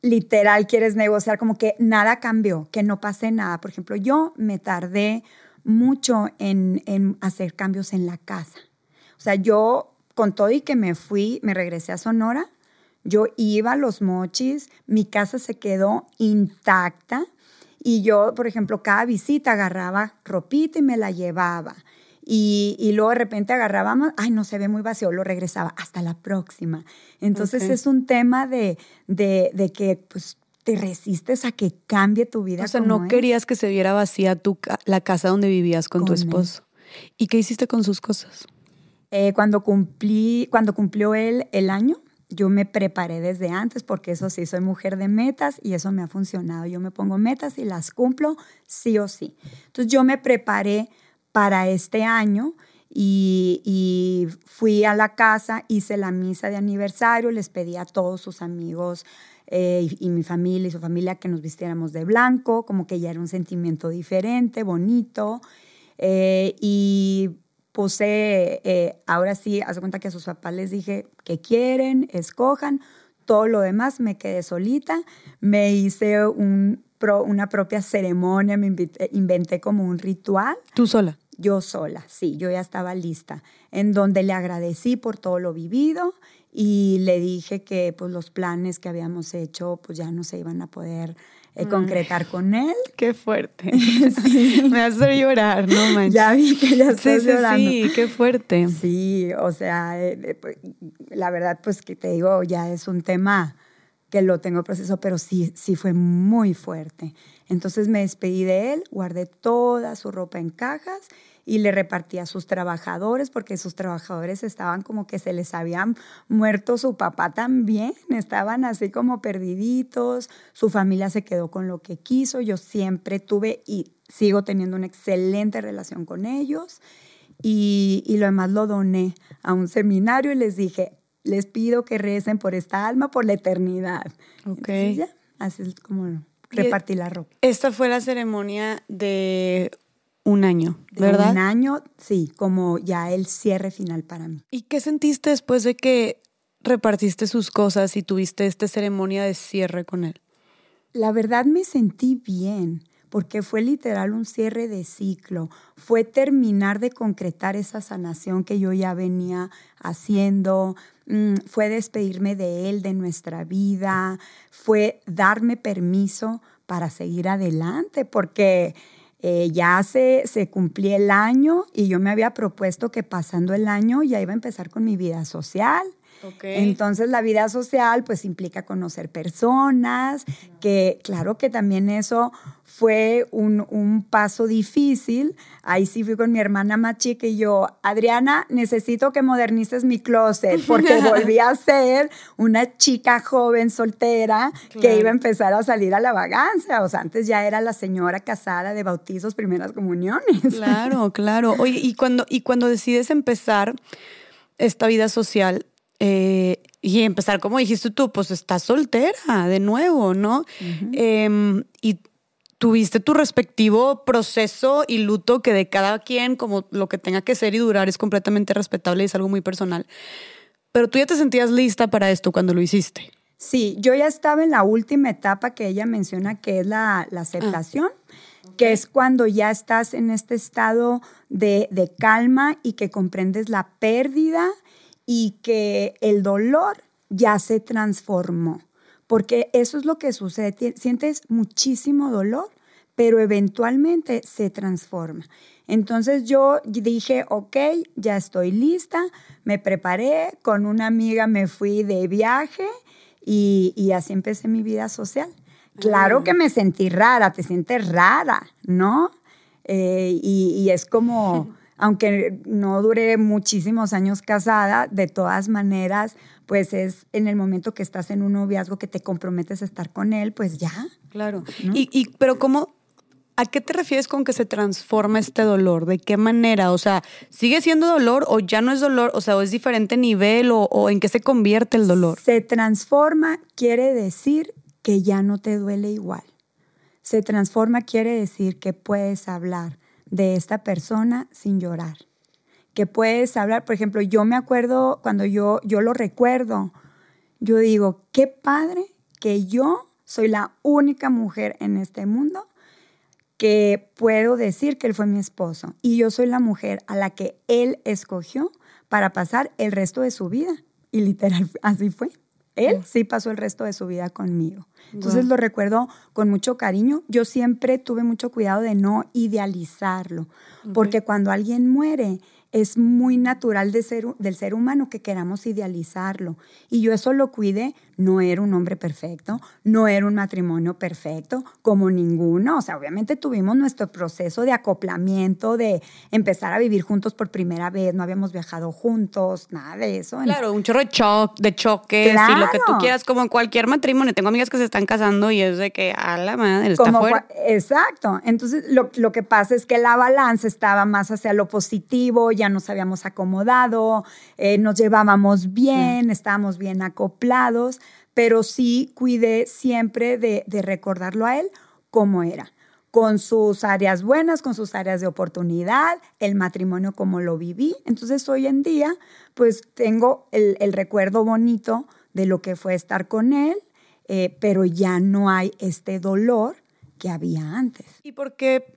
literal quieres negociar como que nada cambió, que no pase nada. Por ejemplo, yo me tardé mucho en, en hacer cambios en la casa. O sea, yo con todo y que me fui, me regresé a Sonora, yo iba a los mochis, mi casa se quedó intacta y yo, por ejemplo, cada visita agarraba ropita y me la llevaba Y, luego de repente agarrábamos, ay, no se ve muy vacío, lo regresaba, hasta la próxima. Entonces es un tema de, de, que pues te resistes a que cambie tu vida. O sea, no querías que se viera vacía tu, la casa donde vivías con, tu esposo. ¿Y qué hiciste con sus cosas? Eh, cuando, cumplí, cuando cumplió él el año, yo me preparé desde antes porque eso sí, soy mujer de metas y eso me ha funcionado. Yo me pongo metas y las cumplo sí o sí. Entonces yo me preparé para este año y, fui a la casa, hice la misa de aniversario, les pedí a todos sus amigos eh, y, mi familia y su familia que nos vistiéramos de blanco, como que ya era un sentimiento diferente, bonito. Eh, y puse, eh, ahora sí, hace cuenta que a sus papás les dije que quieren, escojan, todo lo demás me quedé solita, me hice un, una propia ceremonia, me inventé como un ritual. ¿Tú sola? Yo sola, sí, yo ya estaba lista, en donde le agradecí por todo lo vivido y le dije que pues los planes que habíamos hecho pues ya no se iban a poder eh, concretar con él. [laughs] Qué fuerte. [laughs] [laughs] Me hace llorar, no manches. Ya vi que ya estás sí, llorando. Sí, qué fuerte. Sí, o sea, eh, eh, pues, la verdad, pues que te digo, ya es un tema que lo tengo proceso, pero sí, sí fue muy fuerte. Entonces me despedí de él, guardé toda su ropa en cajas y le repartía a sus trabajadores, porque sus trabajadores estaban como que se les habían muerto su papá también, [laughs] estaban así como perdiditos, su familia se quedó con lo que quiso, yo siempre tuve y sigo teniendo una excelente relación con ellos y, lo demás lo doné a un seminario y les dije, les pido que recen por esta alma por la eternidad. Ok. así es como repartí la ropa. Esta fue la ceremonia de un año, ¿verdad? un año, sí, como ya el cierre final para mí. ¿Y qué sentiste después de que repartiste sus cosas y tuviste esta ceremonia de cierre con él? La verdad me sentí bien, porque fue literal un cierre de ciclo, fue terminar de concretar esa sanación que yo ya venía haciendo, mm, fue despedirme de él, de nuestra vida, fue darme permiso para seguir adelante, porque eh, ya se, se cumplía el año y yo me había propuesto que pasando el año ya iba a empezar con mi vida social. Entonces la vida social pues implica conocer personas, que claro que también eso fue un, un, paso difícil. Ahí sí fui con mi hermana más chica y yo, Adriana, necesito que modernices mi closet porque [laughs] volví a ser una chica joven soltera que iba a empezar a salir a la vagancia. O sea, antes ya era la señora casada de bautizos, primeras comuniones. Claro, claro. Oye, y cuando, y cuando decides empezar esta vida social, eh, y empezar, como dijiste tú, pues estás soltera de nuevo, ¿no? Em, y tuviste tu respectivo proceso y luto que de cada quien, como lo que tenga que ser y durar, es completamente respetable y es algo muy personal. Pero tú ya te sentías lista para esto cuando lo hiciste. Sí, yo ya estaba en la última etapa que ella menciona, que es la, aceptación. que es cuando ya estás en este estado de, de, calma y que comprendes la pérdida y que el dolor ya se transformó. Porque eso es lo que sucede. Sientes muchísimo dolor, pero eventualmente se transforma. Entonces yo dije, ok, ya estoy lista, me preparé, con una amiga me fui de viaje y, así empecé mi vida social. Claro que me sentí rara, te sientes rara, ¿no? Eh, y, es como [laughs] aunque no duré muchísimos años casada, de todas maneras, pues es en el momento que estás en un noviazgo que te comprometes a estar con él, pues ya. Claro. Y, pero ¿cómo, ¿A qué te refieres con que se transforma este dolor? ¿De qué manera? O sea, ¿sigue siendo dolor o ya no es dolor? O sea, ¿o es diferente nivel o, o, en qué se convierte el dolor? Se transforma quiere decir que ya no te duele igual. Se transforma quiere decir que puedes hablar, de esta persona sin llorar. Que puedes hablar, por ejemplo, yo me acuerdo cuando yo, yo lo recuerdo, yo digo, qué padre que yo soy la única mujer en este mundo que puedo decir que él fue mi esposo y yo soy la mujer a la que él escogió para pasar el resto de su vida. Y literal, [laughs] así fue. Él sí pasó el resto de su vida conmigo. Entonces lo recuerdo con mucho cariño. Yo siempre tuve mucho cuidado de no idealizarlo, porque cuando alguien muere, es muy natural de ser, del ser humano que queramos idealizarlo. Y yo eso lo cuidé. No era un hombre perfecto, no era un matrimonio perfecto, como ninguno. O sea, obviamente tuvimos nuestro proceso de acoplamiento, de empezar a vivir juntos por primera vez. No habíamos viajado juntos, nada de eso. Claro, un chorro de, de choques y lo que tú quieras, como en cualquier matrimonio. Tengo amigas que se están casando y es de que a la madre está fuera. Exacto. Entonces, lo, lo que pasa es que la balanza estaba más hacia lo positivo ya nos habíamos acomodado, eh, nos llevábamos bien, estábamos bien acoplados, pero sí cuidé siempre de, recordarlo a él como era con sus áreas buenas, con sus áreas de oportunidad, el matrimonio como lo viví. Entonces hoy en día, pues tengo el, recuerdo bonito de lo que fue estar con él, eh, pero ya no hay este dolor que había antes. ¿Y por qué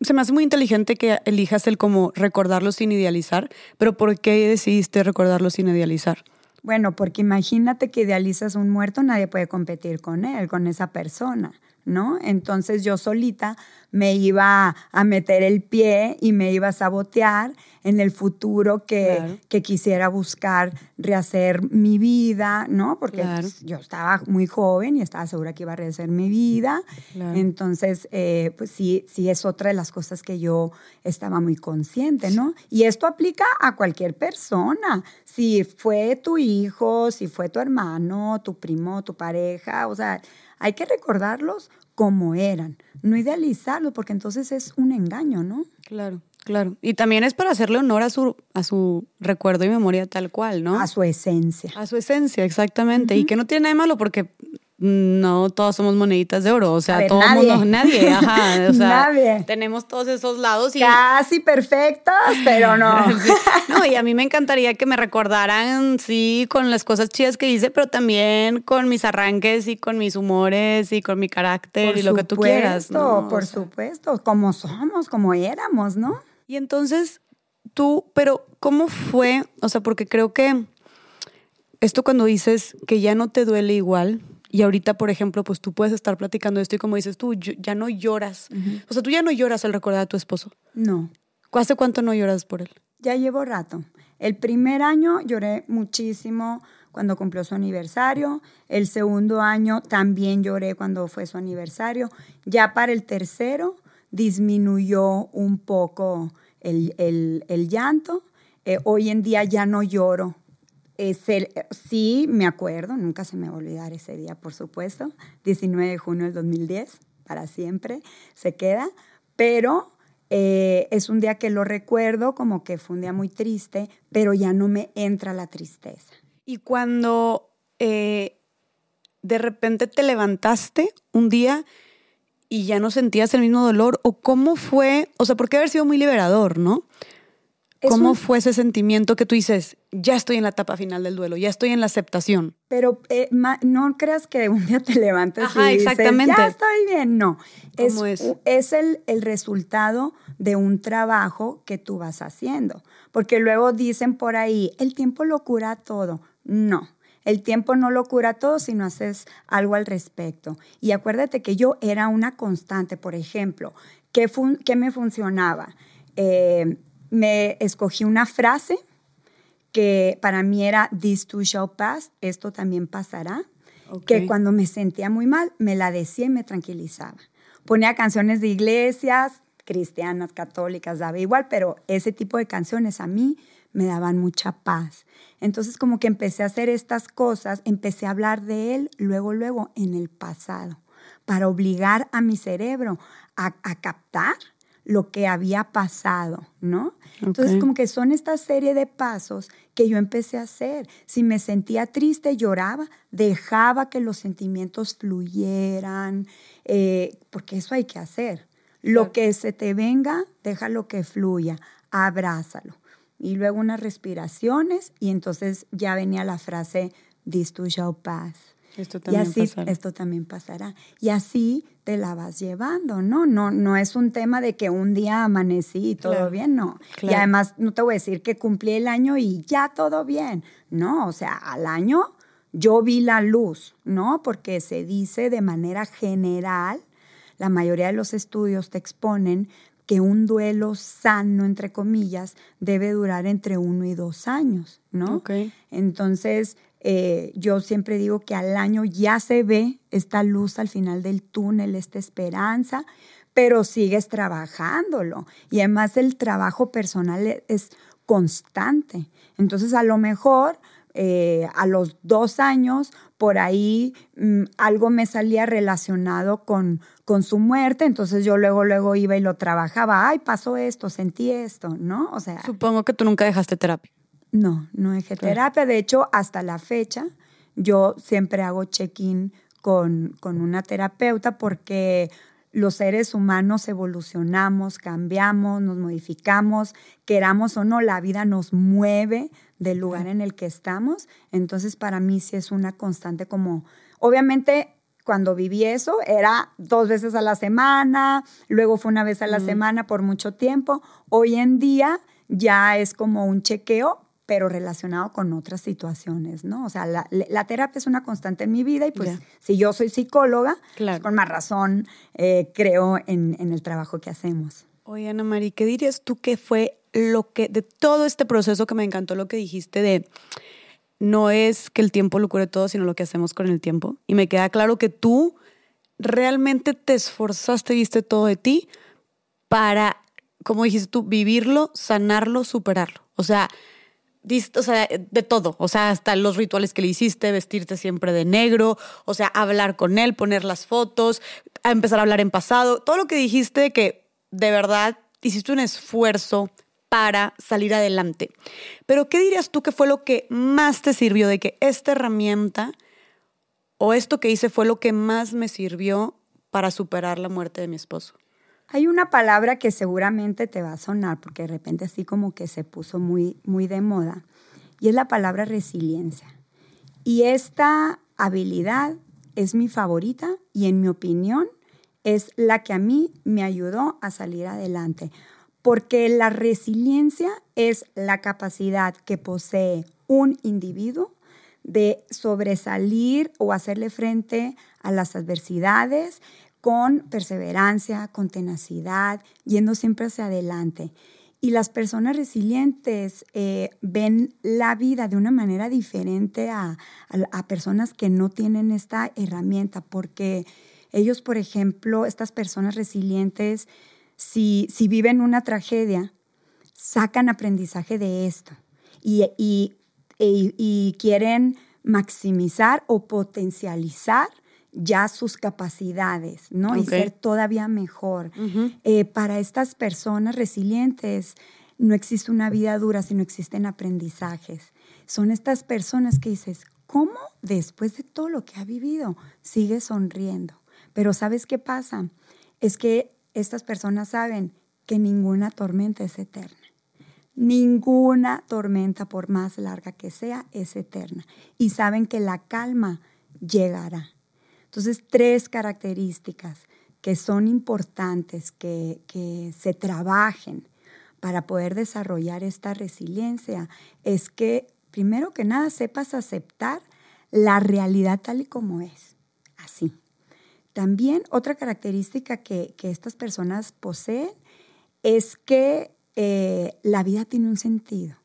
se me hace muy inteligente que elijas el como recordarlo sin idealizar, pero ¿por qué decidiste recordarlo sin idealizar? Bueno, porque imagínate que idealizas un muerto, nadie puede competir con él, con esa persona. ¿no? Entonces yo solita me iba a meter el pie y me iba a sabotear en el futuro que, quisiera buscar rehacer mi vida, ¿no? Porque yo estaba muy joven y estaba segura que iba a rehacer mi vida. Entonces, eh, pues sí, sí es otra de las cosas que yo estaba muy consciente, ¿no? Y esto aplica a cualquier persona. Si fue tu hijo, si fue tu hermano, tu primo, tu pareja, o sea, hay que recordarlos como eran, no idealizarlos, porque entonces es un engaño, ¿no? Claro, claro. Y también es para hacerle honor a su, a su recuerdo y memoria tal cual, ¿no? A su esencia. A su esencia, exactamente. Y que no tiene nada de malo porque no todos somos moneditas de oro, o sea, todo nadie. mundo, nadie, [laughs] ajá, o sea, nadie. tenemos todos esos lados y casi perfectos, pero no. [laughs] [laughs] No, y a mí me encantaría que me recordaran sí con las cosas chidas que hice, pero también con mis arranques y con mis humores y con mi carácter y lo que tú quieras, ¿no? Por supuesto, como somos, como éramos, ¿no? Y entonces tú, pero ¿cómo fue? O sea, porque creo que esto cuando dices que ya no te duele igual, y ahorita, por ejemplo, pues tú puedes estar platicando esto y como dices tú, ya no lloras. O sea, tú ya no lloras al recordar a tu esposo. No. ¿Hace cuánto no lloras por él? Ya llevo rato. El primer año lloré muchísimo cuando cumplió su aniversario. El segundo año también lloré cuando fue su aniversario. Ya para el tercero disminuyó un poco el, llanto. Eh, hoy en día ya no lloro el, sí, me acuerdo, nunca se me va a olvidar ese día, por supuesto, 19 de junio del 2010, para siempre, se queda, pero eh, es un día que lo recuerdo como que fue un día muy triste, pero ya no me entra la tristeza. Y cuando eh, de repente te levantaste un día y ya no sentías el mismo dolor, o cómo fue, o sea, porque haber sido muy liberador, ¿no? ¿Cómo fue ese sentimiento que tú dices, ya estoy en la etapa final del duelo, ya estoy en la aceptación? Pero eh, no creas que un día te [laughs] levantes y exactamente. ya estoy bien. No, es, es? el, el, resultado de un trabajo que tú vas haciendo. Porque luego dicen por ahí, el tiempo lo cura todo. No, el tiempo no lo cura todo si no haces algo al respecto. Y acuérdate que yo era una constante, por ejemplo, ¿qué, qué me funcionaba? Eh, me escogí una frase que para mí era This too shall pass, esto también pasará, que cuando me sentía muy mal me la decía y me tranquilizaba. Ponía canciones de iglesias, cristianas, católicas, daba igual, pero ese tipo de canciones a mí me daban mucha paz. Entonces como que empecé a hacer estas cosas, empecé a hablar de él luego, luego en el pasado, para obligar a mi cerebro a, a captar lo que había pasado, ¿no? Entonces, como que son esta serie de pasos que yo empecé a hacer. Si me sentía triste, lloraba, dejaba que los sentimientos fluyeran, eh, porque eso hay que hacer. Lo que se te venga, déjalo que fluya, abrázalo. Y luego unas respiraciones y entonces ya venía la frase, this too shall pass. Esto también y así, pasará. esto también pasará. Y así te la vas llevando, ¿no? No, no es un tema de que un día amanecí y todo bien, no. Y además no te voy a decir que cumplí el año y ya todo bien. No, o sea, al año yo vi la luz, ¿no? Porque se dice de manera general, la mayoría de los estudios te exponen que un duelo sano, entre comillas, debe durar entre uno y dos años, ¿no? Entonces, eh, yo siempre digo que al año ya se ve esta luz al final del túnel, esta esperanza, pero sigues trabajándolo. Y además el trabajo personal e, es constante. Entonces, a lo mejor eh, a los dos años, por ahí mm, algo me salía relacionado con, con su muerte, entonces yo luego, luego iba y lo trabajaba, ay, pasó esto, sentí esto, ¿no? O sea... Supongo que tú nunca dejaste terapia. No, no dejé terapia, de hecho, hasta la fecha, yo siempre hago check-in con, con una terapeuta porque los seres humanos evolucionamos, cambiamos, nos modificamos, queramos o no, la vida nos mueve del lugar en el que estamos. Entonces, para mí sí es una constante como, obviamente, cuando viví eso era dos veces a la semana, luego fue una vez a la semana por mucho tiempo. Hoy en día ya es como un chequeo, pero relacionado con otras situaciones, ¿no? O sea, la, terapia es una constante en mi vida y pues si yo soy psicóloga, pues, con más razón eh, creo en, en el trabajo que hacemos. Oye, Ana María, ¿qué dirías tú que fue lo que, de todo este proceso que me encantó lo que dijiste de no es que el tiempo lo cure todo, sino lo que hacemos con el tiempo. Y me queda claro que tú realmente te esforzaste diste todo de ti para, como dijiste tú, vivirlo, sanarlo, superarlo. O sea, o sea, de todo, o sea, hasta los rituales que le hiciste, vestirte siempre de negro, o sea, hablar con él, poner las fotos, empezar a hablar en pasado, todo lo que dijiste que de verdad hiciste un esfuerzo para salir adelante. Pero ¿qué dirías tú que fue lo que más te sirvió de que esta herramienta o esto que hice fue lo que más me sirvió para superar la muerte de mi esposo? Hay una palabra que seguramente te va a sonar porque de repente así como que se puso muy muy de moda y es la palabra resiliencia. Y esta habilidad es mi favorita y en mi opinión es la que a mí me ayudó a salir adelante porque la resiliencia es la capacidad que posee un individuo de sobresalir o hacerle frente a las adversidades con perseverancia, con tenacidad, yendo siempre hacia adelante. Y las personas resilientes eh, ven la vida de una manera diferente a, a personas que no tienen esta herramienta, porque ellos, por ejemplo, estas personas resilientes, si, viven una tragedia, sacan aprendizaje de esto y, y, quieren maximizar o potencializar ya sus capacidades, ¿no? Y ser todavía mejor. Eh, para estas personas resilientes no existe una vida dura, sino existen aprendizajes. Son estas personas que dices, ¿cómo después de todo lo que ha vivido sigue sonriendo? Pero ¿sabes qué pasa? Es que estas personas saben que ninguna tormenta es eterna. Ninguna tormenta, por más larga que sea, es eterna. Y saben que la calma llegará. Entonces, tres características que son importantes que, que se trabajen para poder desarrollar esta resiliencia es que, primero que nada, sepas aceptar la realidad tal y como es. Así. También otra característica que, estas personas poseen es que eh, la vida tiene un sentido.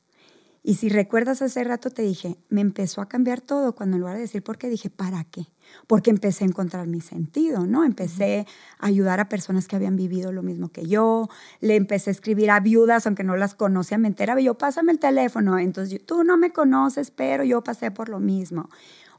Y si recuerdas hace rato te dije, me empezó a cambiar todo cuando en lugar de decir por qué, dije, ¿para qué? Porque empecé a encontrar mi sentido, ¿no? Empecé a ayudar a personas que habían vivido lo mismo que yo, le empecé a escribir a viudas, aunque no las conocía, me enteraba, yo, pásame el teléfono, entonces tú no me conoces, pero yo pasé por lo mismo.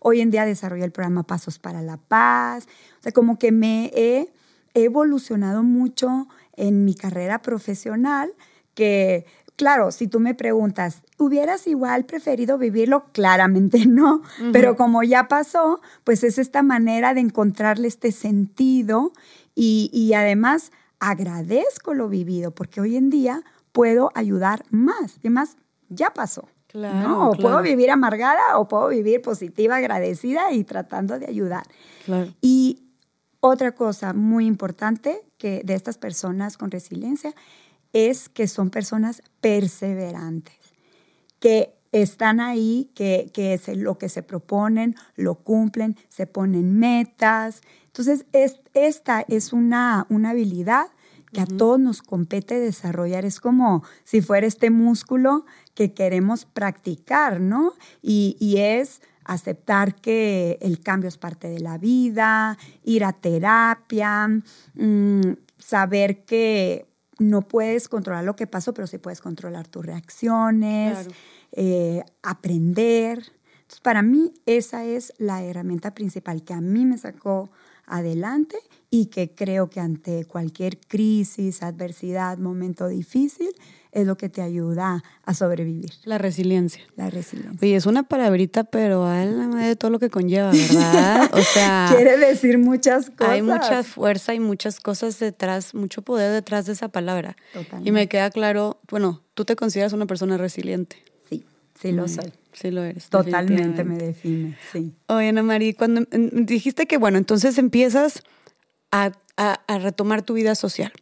Hoy en día desarrollé el programa Pasos para la Paz. O sea, como que me he, evolucionado mucho en mi carrera profesional que claro, si tú me preguntas, ¿hubieras igual preferido vivirlo? Claramente [laughs] no, pero como ya pasó, pues es esta manera de encontrarle este sentido y, y, además agradezco lo vivido porque hoy en día puedo ayudar más. Y más, ya pasó. ¿no? O puedo vivir amargada o puedo vivir positiva, agradecida y tratando de ayudar. Y otra cosa muy importante que de estas personas con resiliencia es que son personas perseverantes, que están ahí, que, que es lo que se proponen, lo cumplen, se ponen metas. Entonces, es, esta es una, una habilidad que a todos nos compete desarrollar. Es como si fuera este músculo que queremos practicar, ¿no? Y, y es aceptar que el cambio es parte de la vida, ir a terapia, mm, saber que no puedes controlar lo que pasó, pero sí puedes controlar tus reacciones, eh, aprender. Entonces, para mí esa es la herramienta principal que a mí me sacó adelante y que creo que ante cualquier crisis, adversidad, momento difícil, es lo que te ayuda a sobrevivir. La resiliencia. La resiliencia. Oye, es una palabrita, pero de todo lo que conlleva, ¿verdad? [laughs] O sea. Quiere decir muchas cosas. Hay mucha fuerza y muchas cosas detrás, mucho poder detrás de esa palabra. Totalmente. Y me queda claro, bueno, tú te consideras una persona resiliente. Sí, sí lo soy. Sí lo eres. Totalmente me define, sí. Oye, Ana María, cuando dijiste que, bueno, entonces empiezas a, retomar tu vida social.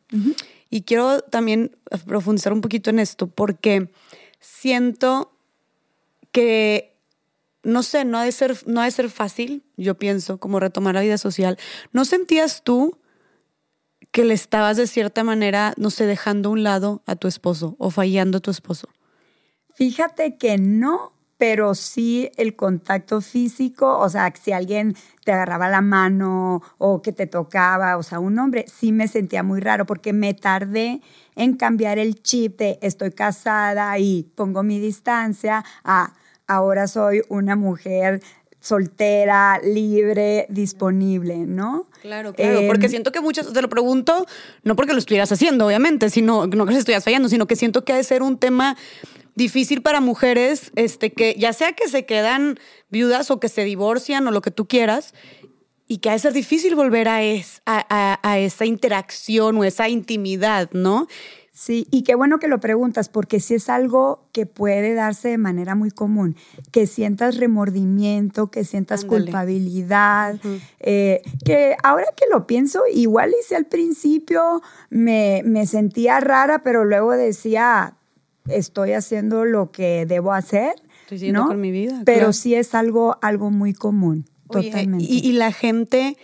Y quiero también profundizar un poquito en esto porque siento que, no sé, no ha de ser, no ha de ser fácil, yo pienso, como retomar la vida social. ¿No sentías tú que le estabas de cierta manera, no sé, dejando a un lado a tu esposo o fallando a tu esposo? Fíjate que no, pero sí el contacto físico, o sea, si alguien te agarraba la mano o que te tocaba, o sea, un hombre, sí me sentía muy raro porque me tardé en cambiar el chip de estoy casada y pongo mi distancia a ahora soy una mujer soltera, libre, disponible, ¿no? Claro, claro, porque em, siento que muchas, te lo pregunto, no porque lo estuvieras haciendo, obviamente, sino, no que se estuvieras fallando, sino que siento que ha de ser un tema difícil para mujeres, este, que ya sea que se quedan viudas o que se divorcian o lo que tú quieras, y que ha de ser difícil volver a, es, a, esa interacción o esa intimidad, ¿no? Sí, y qué bueno que lo preguntas, porque si es algo que puede darse de manera muy común, que sientas remordimiento, que sientas culpabilidad, eh, que ahora que lo pienso, igual hice al principio, me, me sentía rara, pero luego decía, estoy haciendo lo que debo hacer. Estoy ¿no? con mi vida. Pero sí es algo, algo muy común, totalmente. Y, la gente,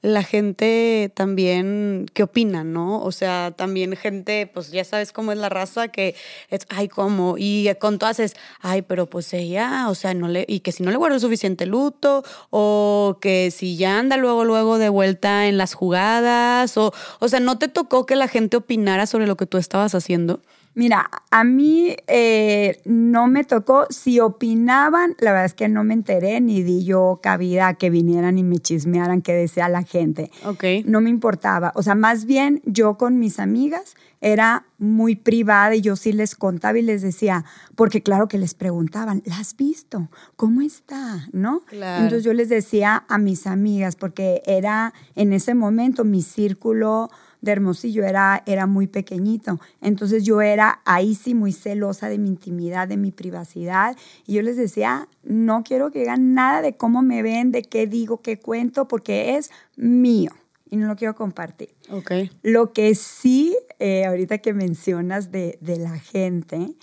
la gente también, ¿qué opina, no? O sea, también gente, pues ya sabes cómo es la raza, que es, ay, ¿cómo? Y con todas es, ay, pero pues ella, o sea, no le, y que si no le guardo suficiente luto, o que si ya anda luego, luego de vuelta en las jugadas, o, o sea, ¿no te tocó que la gente opinara sobre lo que tú estabas haciendo? Mira, a mí eh, no me tocó, si opinaban, la verdad es que no me enteré ni di yo cabida a que vinieran y me chismearan qué decía la gente. Ok. No me importaba. O sea, más bien yo con mis amigas era muy privada y yo sí les contaba y les decía, porque claro que les preguntaban, ¿la has visto? ¿Cómo está? ¿No? Entonces yo les decía a mis amigas, porque era en ese momento mi círculo de Hermosillo era, era muy pequeñito. Entonces yo era ahí sí muy celosa de mi intimidad, de mi privacidad. Y yo les decía, no quiero que digan nada de cómo me ven, de qué digo, qué cuento, porque es mío y no lo quiero compartir. Okay. Lo que sí, eh, ahorita que mencionas de, la gente,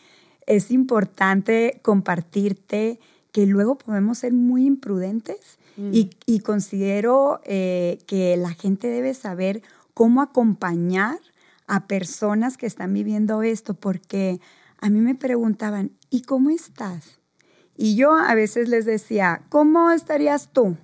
es importante compartirte que luego podemos ser muy imprudentes mm. y, considero eh, que la gente debe saber cómo acompañar a personas que están viviendo esto, porque a mí me preguntaban, ¿y cómo estás? Y yo a veces les decía, ¿cómo estarías tú?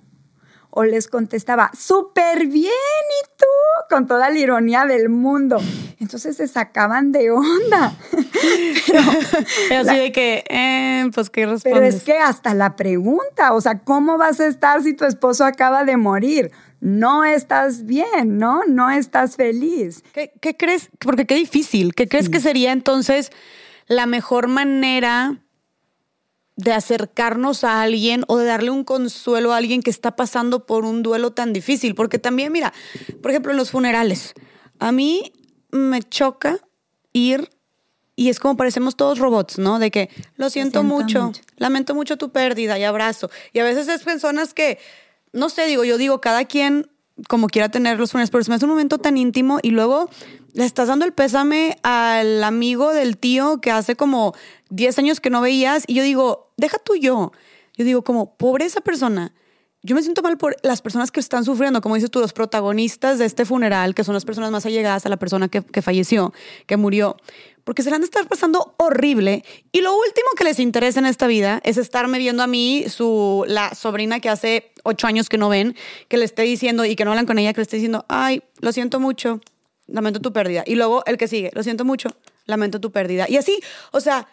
O les contestaba, súper bien, ¿y tú? Con toda la ironía del mundo. Entonces se sacaban de onda. [laughs] pero, Así de que, eh, pues, ¿qué respondes? Pero es que hasta la pregunta, o sea, ¿cómo vas a estar si tu esposo acaba de morir? No estás bien, ¿no? No estás feliz. ¿Qué, crees? Porque qué difícil. ¿Qué crees que sería entonces la mejor manera de acercarnos a alguien o de darle un consuelo a alguien que está pasando por un duelo tan difícil? Porque también, mira, por ejemplo, en los funerales, a mí me choca ir y es como parecemos todos robots, ¿no? De que lo siento, mucho, lamento mucho tu pérdida y abrazo. Y a veces es personas que no sé, digo, yo digo, cada quien como quiera tener los funerales, pero se me hace un momento tan íntimo y luego le estás dando el pésame al amigo del tío que hace como 10 años que no veías y yo digo, deja tú yo. Yo digo, como, pobre esa persona. Yo me siento mal por las personas que están sufriendo, como dices tú, los protagonistas de este funeral, que son las personas más allegadas a la persona que, que falleció, que murió porque se la han de estar pasando horrible. Y lo último que les interesa en esta vida es estarme viendo a mí, su, la sobrina que hace ocho años que no ven, que le esté diciendo y que no hablan con ella, que le esté diciendo, ay, lo siento mucho, lamento tu pérdida. Y luego el que sigue, lo siento mucho, lamento tu pérdida. Y así, o sea,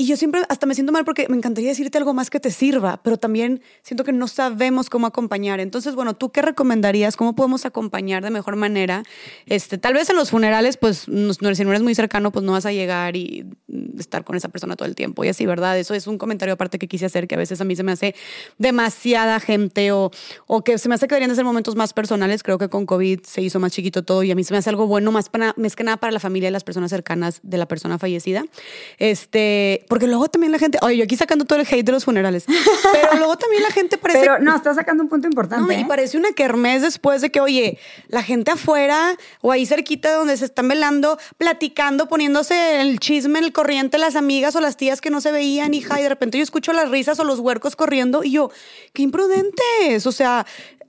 y yo siempre hasta me siento mal porque me encantaría decirte algo más que te sirva, pero también siento que no sabemos cómo acompañar. Entonces, bueno, ¿tú qué recomendarías? ¿Cómo podemos acompañar de mejor manera? Este, tal vez en los funerales, pues, no, si no eres muy cercano, pues no vas a llegar y estar con esa persona todo el tiempo. Y así, ¿verdad? Eso es un comentario aparte que quise hacer, que a veces a mí se me hace demasiada gente o, o que se me hace que deberían de ser momentos más personales. Creo que con COVID se hizo más chiquito todo y a mí se me hace algo bueno más, para, más que nada para la familia y las personas cercanas de la persona fallecida. Este porque luego también la gente, oye, yo aquí sacando todo el hate de los funerales, pero luego también la gente parece... Pero no, está sacando un punto importante. No, y ¿eh? parece una kermés después de que, oye, la gente afuera o ahí cerquita donde se están velando, platicando, poniéndose el chisme, en el corriente, las amigas o las tías que no se veían, hija, y de repente yo escucho las risas o los huercos corriendo y yo, qué imprudentes, o sea,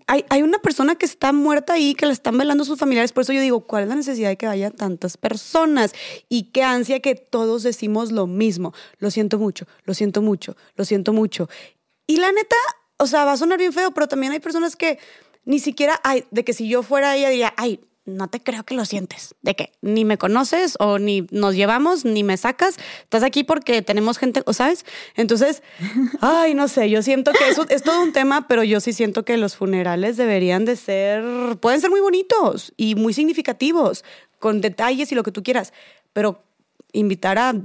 hay, una persona que está muerta ahí, que la están velando sus familiares. Por eso yo digo, ¿cuál es la necesidad de que haya tantas personas? Y qué ansia que todos decimos lo mismo. Lo siento mucho, lo siento mucho, lo siento mucho. Y la neta, o sea, va a sonar bien feo, pero también hay personas que ni siquiera, hay, de que si yo fuera ella diría, ay, no te creo que lo sientes. De que ni me conoces o ni nos llevamos, ni me sacas. Estás aquí porque tenemos gente, ¿o sabes? Entonces, [laughs] ay, no sé, yo siento que eso es todo un tema, pero yo sí siento que los funerales deberían de ser, pueden ser muy bonitos y muy significativos, con detalles y lo que tú quieras, pero invitar a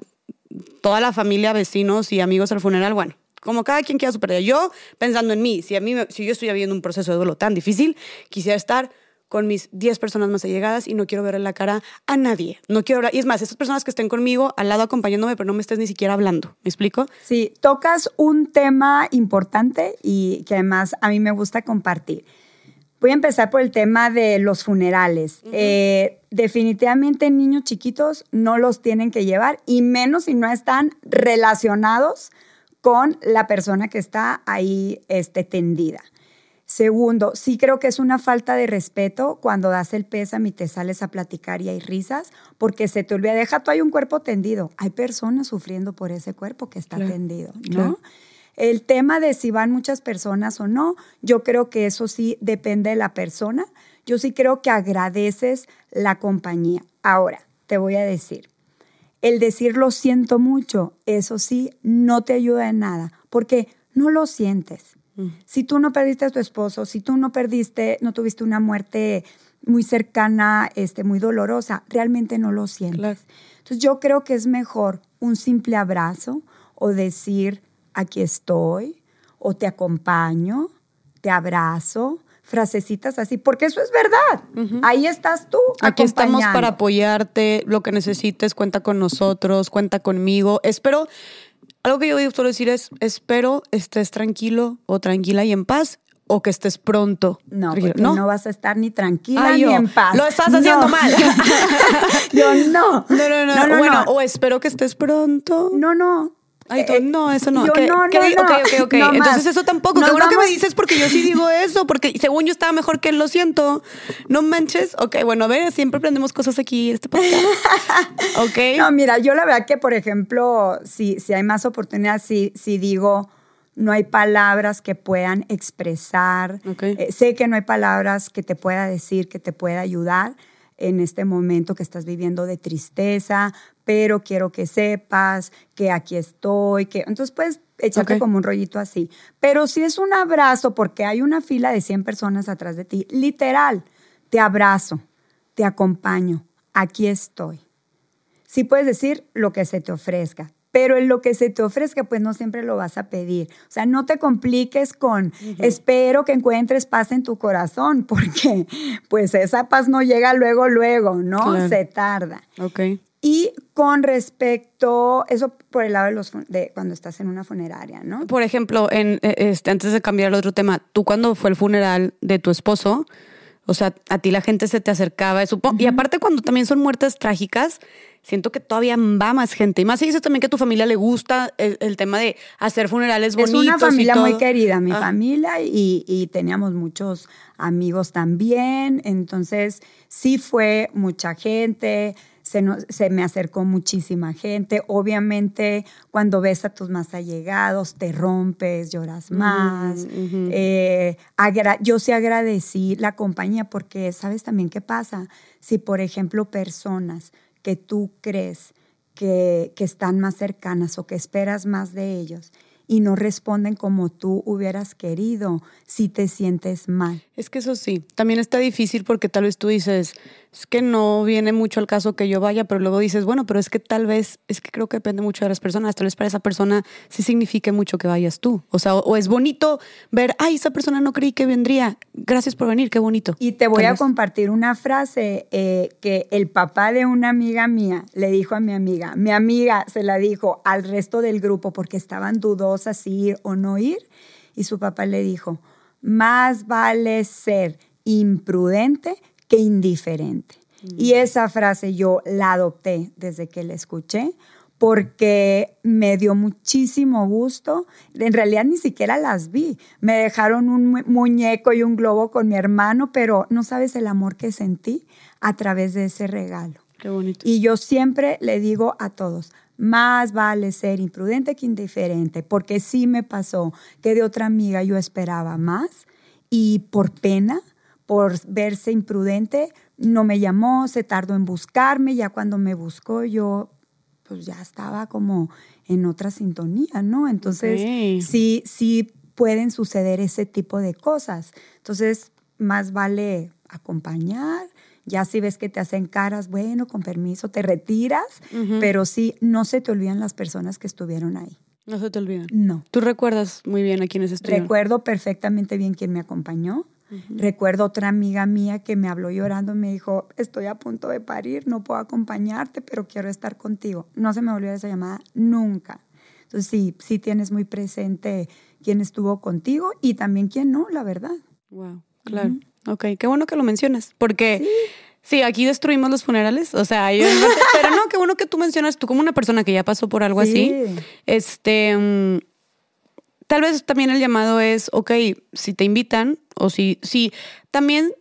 toda la familia, vecinos y amigos al funeral, bueno, como cada quien quiera su pérdida. Yo, pensando en mí, si a mí, si yo estoy viviendo un proceso de duelo tan difícil, quisiera estar con mis 10 personas más allegadas y no quiero ver en la cara a nadie. No quiero hablar. Y es más, esas personas que estén conmigo al lado acompañándome, pero no me estés ni siquiera hablando. ¿Me explico? Sí, tocas un tema importante y que además a mí me gusta compartir. Voy a empezar por el tema de los funerales. Eh, definitivamente niños chiquitos no los tienen que llevar y menos si no están relacionados con la persona que está ahí este, tendida. Segundo, sí creo que es una falta de respeto cuando das el pésame y te sales a platicar y hay risas, porque se te olvida, deja tú hay un cuerpo tendido. Hay personas sufriendo por ese cuerpo que está tendido, ¿no? El tema de si van muchas personas o no, yo creo que eso sí depende de la persona. Yo sí creo que agradeces la compañía. Ahora, te voy a decir, el decir lo siento mucho, eso sí, no te ayuda en nada, porque no lo sientes. Si tú no perdiste a tu esposo, si tú no perdiste, no tuviste una muerte muy cercana, este, muy dolorosa, realmente no lo sientes. Entonces yo creo que es mejor un simple abrazo o decir, aquí estoy, o te acompaño, te abrazo, frasecitas así, porque eso es verdad. Ahí estás tú. Aquí estamos para apoyarte, lo que necesites, cuenta con nosotros, cuenta conmigo. Espero algo que yo suelo decir es, espero estés tranquilo o tranquila y en paz o que estés pronto. No, porque ¿no? vas a estar ni tranquila ni en paz. Lo estás haciendo mal. [laughs] yo no. No, no, no. bueno, o espero que estés pronto. No, no. Ay, tú, no, eso no. Yo no, no, no. Ok, ok, ok. Entonces eso tampoco. Qué bueno que me dices porque yo sí digo eso, porque según yo estaba mejor que él, lo siento. No manches. Ok, bueno, a ver, siempre aprendemos cosas aquí en este podcast. [laughs] ok. No, mira, yo la verdad que, por ejemplo, si, si hay más oportunidades, si, si digo, no hay palabras que puedan expresar. Okay. Eh, sé que no hay palabras que te pueda decir, que te pueda ayudar en este momento que estás viviendo de tristeza, pero quiero que sepas que aquí estoy, que entonces puedes echarte como un rollito así. Pero si es un abrazo porque hay una fila de 100 personas atrás de ti, literal, te abrazo, te acompaño, aquí estoy. Sí puedes decir lo que se te ofrezca, pero en lo que se te ofrezca, pues no siempre lo vas a pedir. O sea, no te compliques con, espero que encuentres paz en tu corazón, [laughs] porque pues esa paz no llega luego, luego, ¿no? Se tarda. Ok. Y con respecto, eso por el lado de los de cuando estás en una funeraria, ¿no? Por ejemplo, en, e, este, antes de cambiar al otro tema, tú cuando fue el funeral de tu esposo, o sea, a ti la gente se te acercaba, supongo, y aparte cuando también son muertes trágicas, siento que todavía va más gente. Y más si dices también que a tu familia le gusta el, tema de hacer funerales bonitos. Es una familia muy querida, mi ah. familia, y, y, teníamos muchos amigos también. Entonces, sí fue mucha gente se, me acercó muchísima gente. Obviamente, cuando ves a tus más allegados, te rompes, lloras más. Eh, yo sí agradecí la compañía porque, ¿sabes también qué pasa? Si, por ejemplo, personas que tú crees que, que están más cercanas o que esperas más de ellos, y no responden como tú hubieras querido si te sientes mal. Es que eso sí, también está difícil porque tal vez tú dices, es que no viene mucho al caso que yo vaya, pero luego dices, bueno, pero es que tal vez, es que creo que depende mucho de las personas, tal vez para esa persona sí signifique mucho que vayas tú. O sea, o, es bonito ver, ay, esa persona no creí que vendría, gracias por venir, qué bonito. Y te voy a compartir una frase eh, que el papá de una amiga mía le dijo a mi amiga, mi amiga se la dijo al resto del grupo porque estaban dudosas si ir o no ir, y su papá le dijo, más vale ser imprudente que indiferente. Y esa frase yo la adopté desde que la escuché porque me dio muchísimo gusto. En realidad ni siquiera las vi. Me dejaron un muñeco y un globo con mi hermano, pero no sabes el amor que sentí a través de ese regalo. Qué bonito. Y yo siempre le digo a todos, más vale ser imprudente que indiferente, porque sí me pasó que de otra amiga yo esperaba más y por pena, por verse imprudente, no me llamó, se tardó en buscarme, ya cuando me buscó yo pues ya estaba como en otra sintonía, ¿no? Entonces, sí, sí pueden suceder ese tipo de cosas. Entonces, más vale acompañar, ya si ves que te hacen caras, bueno, con permiso, te retiras, pero sí, no se te olvidan las personas que estuvieron ahí. No se te olvidan. No. ¿Tú recuerdas muy bien a quiénes estuvieron? Recuerdo perfectamente bien quién me acompañó. Recuerdo otra amiga mía que me habló llorando y me dijo, estoy a punto de parir, no puedo acompañarte, pero quiero estar contigo. No se me olvidó esa llamada nunca. Entonces sí, sí tienes muy presente quién estuvo contigo y también quién no, la verdad. Wow, claro. Ok, qué bueno que lo mencionas, porque sí, aquí destruimos los funerales, o sea, [laughs] pero no, qué bueno que tú mencionas, tú como una persona que ya pasó por algo así, este, mm, tal vez también el llamado es, ok, si te invitan, o si, si, también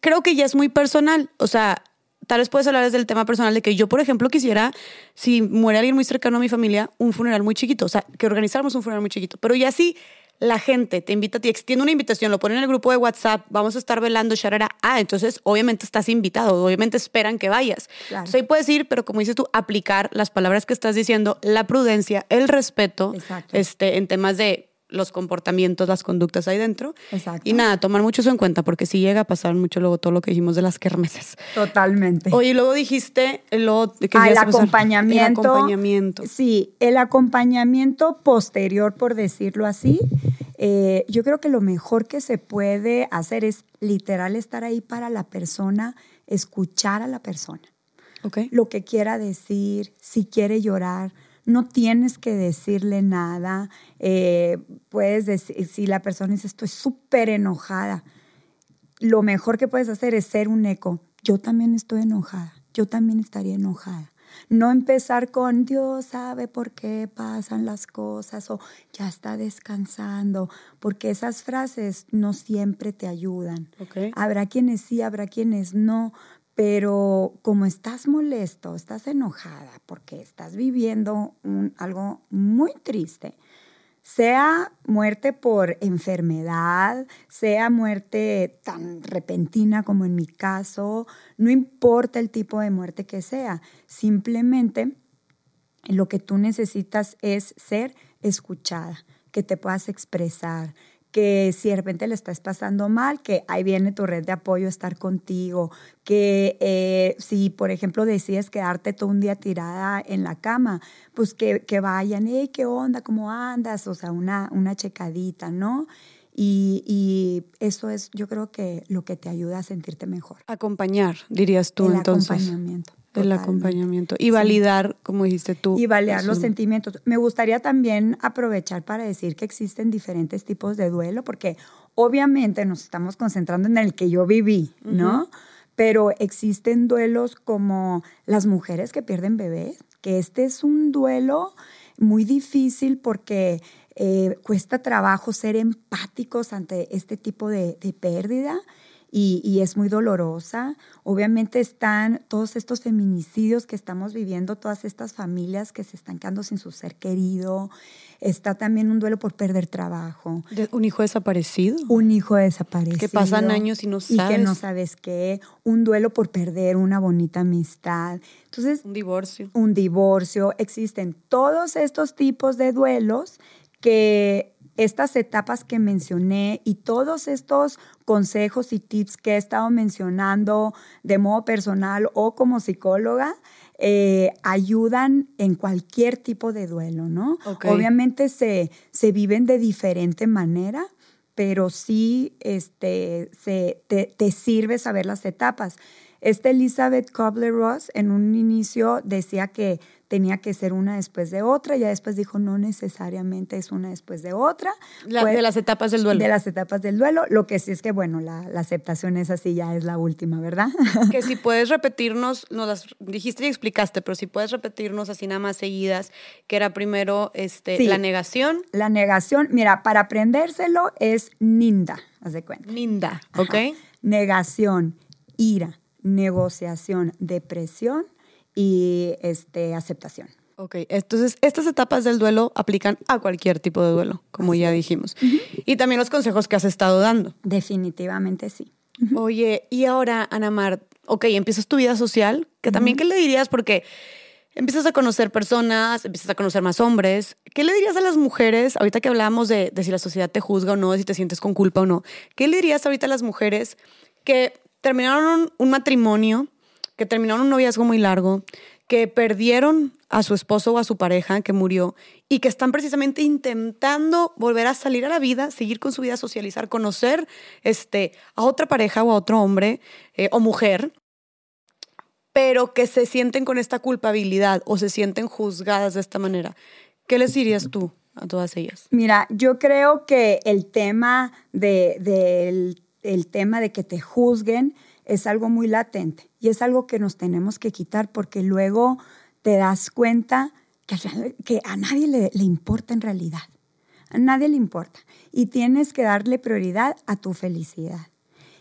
creo que ya es muy personal, o sea, tal vez puedes hablar desde el tema personal de que yo, por ejemplo, quisiera, si muere alguien muy cercano a mi familia, un funeral muy chiquito, o sea, que organizáramos un funeral muy chiquito, pero ya sí la gente te invita a ti, extiende una invitación, lo ponen en el grupo de WhatsApp, vamos a estar velando, sharara. Ah, entonces obviamente estás invitado, obviamente esperan que vayas. Entonces ahí puedes ir, pero como dices tú, aplicar las palabras que estás diciendo, la prudencia, el respeto, este, en temas de los comportamientos, las conductas ahí dentro. Exacto. Y nada, tomar mucho eso en cuenta, porque si llega a pasar mucho luego todo lo que dijimos de las kermeses. Totalmente. Oye, luego dijiste lo que ah, el acompañamiento. El acompañamiento. Sí, el acompañamiento posterior, por decirlo así. Eh, yo creo que lo mejor que se puede hacer es literal estar ahí para la persona, escuchar a la persona. Okay. Lo que quiera decir, si quiere llorar, no tienes que decirle nada. Eh, puedes decir, si la persona dice, estoy súper enojada, lo mejor que puedes hacer es ser un eco. Yo también estoy enojada, yo también estaría enojada. No empezar con Dios sabe por qué pasan las cosas o ya está descansando, porque esas frases no siempre te ayudan. Habrá quienes sí, habrá quienes no, pero como estás molesto, estás enojada porque estás viviendo algo muy triste, sea muerte por enfermedad, sea muerte tan repentina como en mi caso, no importa el tipo de muerte que sea, simplemente lo que tú necesitas es ser escuchada, que te puedas expresar, que si de repente le estás pasando mal, que ahí viene tu red de apoyo, estar contigo, que eh, si, por ejemplo, decides quedarte todo un día tirada en la cama, pues que, que vayan, hey, ¿qué onda? ¿Cómo andas? O sea, una, una checadita, ¿no? Y, y, eso es, yo creo que lo que te ayuda a sentirte mejor. Acompañar, dirías tú, El entonces. Acompañamiento. Del acompañamiento. Y validar, como dijiste tú. Y validar los sentimientos. Me gustaría también aprovechar para decir que existen diferentes tipos de duelo, porque obviamente nos estamos concentrando en el que yo viví, ¿no? Pero existen duelos como las mujeres que pierden bebés, que este es un duelo muy difícil porque eh, cuesta trabajo ser empáticos ante este tipo de, de pérdida y, es muy dolorosa. Obviamente están todos estos feminicidios que estamos viviendo, todas estas familias que se están quedando sin su ser querido. Está también un duelo por perder trabajo. ¿Un hijo desaparecido? Un hijo desaparecido. Que pasan años y no sabes. Y que no sabes qué. Un duelo por perder una bonita amistad. Entonces. Un divorcio. Un divorcio. Existen todos estos tipos de duelos que estas etapas que mencioné y todos estos consejos y tips que he estado mencionando de modo personal o como psicóloga, eh, ayudan en cualquier tipo de duelo, ¿no? Obviamente se, se viven de diferente manera, pero sí este, se, te, te sirve saber las etapas. Esta Elizabeth Kubler-Ross en un inicio decía que tenía que ser una después de otra, ya después dijo no necesariamente es una después de otra. de las etapas del duelo. De las etapas del duelo, lo que sí es que, bueno, la, aceptación es así, ya es la última, ¿verdad? [laughs] Que si puedes repetirnos, nos las dijiste y explicaste, pero si puedes repetirnos así nada más seguidas, que era primero este, la negación. La negación, mira, para aprendérselo es ninda, haz de cuenta. Ninda, ¿ok? Negación, ira, negociación, depresión y este, aceptación. Ok, entonces estas etapas del duelo aplican a cualquier tipo de duelo, como ya dijimos. Y también los consejos que has estado dando. Definitivamente sí. Oye, y ahora, Ana Mar, ok, empiezas tu vida social, que también, ¿qué le dirías? Porque empiezas a conocer personas, empiezas a conocer más hombres. ¿Qué le dirías a las mujeres, ahorita que hablábamos de, de si la sociedad te juzga o no, de si te sientes con culpa o no? ¿Qué le dirías ahorita a las mujeres que terminaron un matrimonio que terminaron un noviazgo muy largo, que perdieron a su esposo o a su pareja que murió y que están precisamente intentando volver a salir a la vida, seguir con su vida, socializar, conocer este, a otra pareja o a otro hombre eh, o mujer, pero que se sienten con esta culpabilidad o se sienten juzgadas de esta manera. ¿Qué les dirías tú a todas ellas? Mira, yo creo que el tema de, el tema de que te juzguen es algo muy latente y es algo que nos tenemos que quitar porque luego te das cuenta que, a nadie le, importa en realidad. A nadie le importa. Y tienes que darle prioridad a tu felicidad.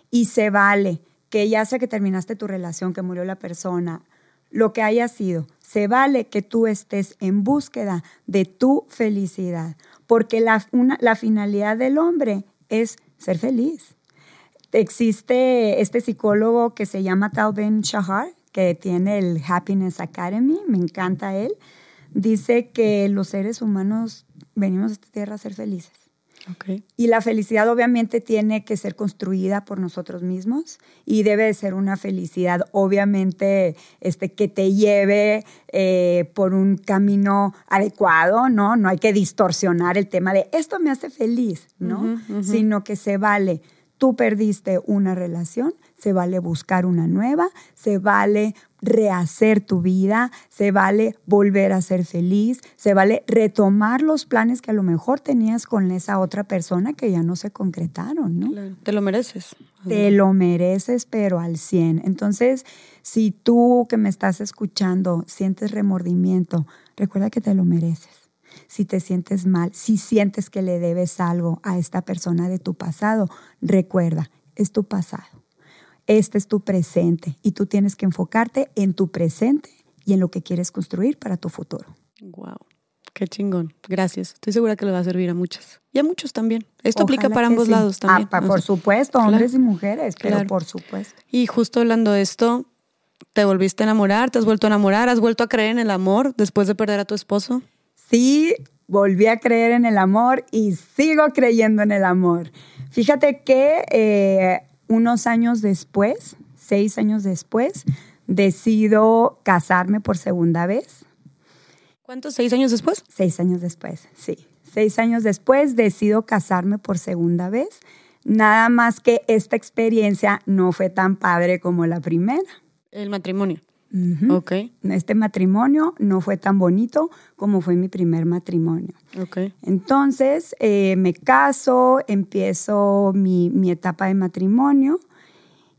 Y se vale que ya sea que terminaste tu relación, que murió la persona, lo que haya sido, se vale que tú estés en búsqueda de tu felicidad, porque la finalidad del hombre es ser feliz. Existe este psicólogo que se llama Tal Ben Shahar, que tiene el Happiness Academy, me encanta él. Dice que los seres humanos venimos a esta tierra a ser felices. Y la felicidad obviamente tiene que ser construida por nosotros mismos y debe ser una felicidad obviamente este, que te lleve eh, por un camino adecuado, ¿no? No hay que distorsionar el tema de esto me hace feliz, ¿no? Sino que se vale tú perdiste una relación, se vale buscar una nueva, se vale rehacer tu vida, se vale volver a ser feliz, se vale retomar los planes que a lo mejor tenías con esa otra persona que ya no se concretaron, ¿no? Te lo mereces. Te lo mereces, pero al 100. Entonces, si tú que me estás escuchando sientes remordimiento, recuerda que te lo mereces si te sientes mal, si sientes que le debes algo a esta persona de tu pasado, recuerda, es tu pasado. Este es tu presente y tú tienes que enfocarte en tu presente y en lo que quieres construir para tu futuro. Wow. Qué chingón. Gracias. Estoy segura que le va a servir a muchas. Y a muchos también. Esto aplica para ambos lados también. Ah, por supuesto, hombres y mujeres, pero por supuesto. Y justo hablando de esto, ¿te volviste a enamorar? ¿Te has vuelto a enamorar? ¿Has vuelto a creer en el amor después de perder a tu esposo? Sí, volví a creer en el amor y sigo creyendo en el amor. Fíjate que eh, unos años después, seis años después, decido casarme por segunda vez. ¿Cuántos? ¿Seis años después? Seis años después, sí. Seis años después decido casarme por segunda vez. Nada más que esta experiencia no fue tan padre como la primera. El matrimonio. Ujú. Ok, Este matrimonio no fue tan bonito como fue mi primer matrimonio. ok. Entonces eh, me caso, empiezo mi, mi etapa de matrimonio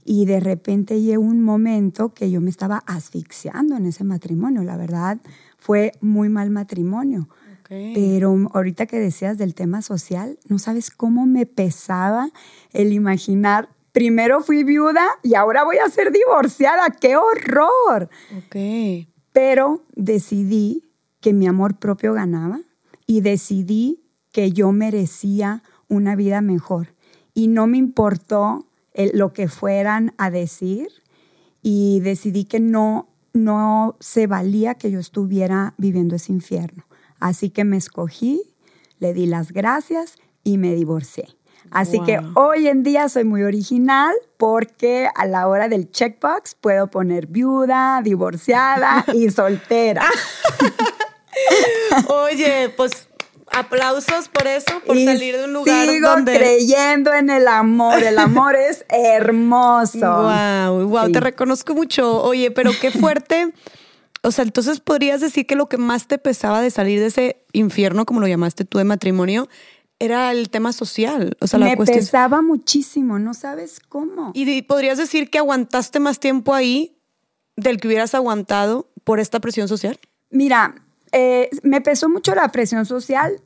y de repente llegó un momento que yo me estaba asfixiando en ese matrimonio. La verdad, fue muy mal matrimonio. ok. Pero ahorita que decías del tema social, no sabes cómo me pesaba el imaginar, primero fui viuda y ahora voy a ser divorciada. ¡Qué horror! Ok. Pero decidí que mi amor propio ganaba y decidí que yo merecía una vida mejor. Y no me importó el- lo que fueran a decir y decidí que no, no se valía que yo estuviera viviendo ese infierno. Así que me escogí, le di las gracias y me divorcié. Así que hoy en día soy muy original porque a la hora del checkbox puedo poner viuda, divorciada [laughs] y soltera. [laughs] Oye, pues aplausos por eso, por y salir de un lugar sigo donde... creyendo en el amor. El amor [laughs] es hermoso. Wow, wow, Sí. te reconozco mucho. Oye, pero qué fuerte. O sea, entonces podrías decir que lo que más te pesaba de salir de ese infierno, como lo llamaste tú de matrimonio, era el tema social. O sea, la Me cuestión. pesaba muchísimo, no sabes cómo. Y podrías decir que aguantaste más tiempo ahí del que hubieras aguantado por esta presión social. Mira, eh, me pesó mucho la presión social,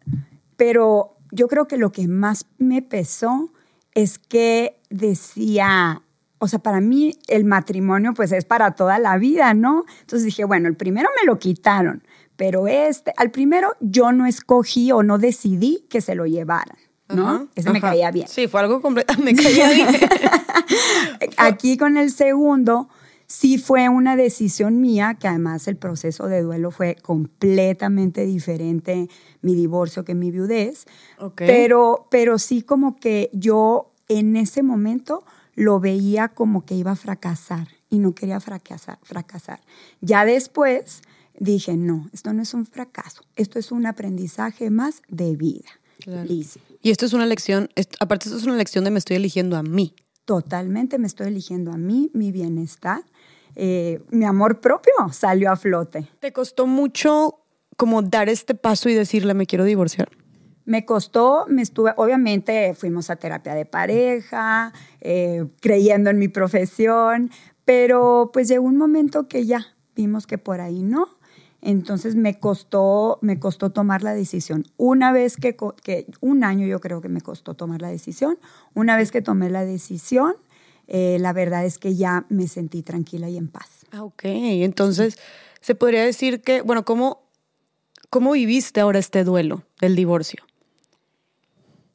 pero yo creo que lo que más me pesó es que decía, o sea, para mí el matrimonio pues es para toda la vida, ¿no? Entonces dije, bueno, el primero me lo quitaron, pero este, al primero yo no escogí o no decidí que se lo llevaran, ¿no? Ese me caía bien. Sí, fue algo completo. [laughs] Me caía bien. [laughs] Aquí con el segundo, sí fue una decisión mía, que además el proceso de duelo fue completamente diferente, mi divorcio que mi viudez, Ok. pero, pero sí como que yo en ese momento lo veía como que iba a fracasar y no quería fracasar. fracasar. Ya después dije, no, esto no es un fracaso, esto es un aprendizaje más de vida. Claro. Y esto es una lección, esto- aparte esto es una lección de me estoy eligiendo a mí. Totalmente me estoy eligiendo a mí, mi bienestar. Eh, mi amor propio salió a flote. ¿Te costó mucho como dar este paso y decirle me quiero divorciar? Me costó, me estuve, obviamente fuimos a terapia de pareja, eh, creyendo en mi profesión, pero pues llegó un momento que ya vimos que por ahí no. Entonces me costó, me costó tomar la decisión. Una vez que, que, un año yo creo que me costó tomar la decisión. Una vez que tomé la decisión, eh, la verdad es que ya me sentí tranquila y en paz. Ah, ok. Entonces, se podría decir que, bueno, ¿cómo, ¿cómo viviste ahora este duelo del divorcio?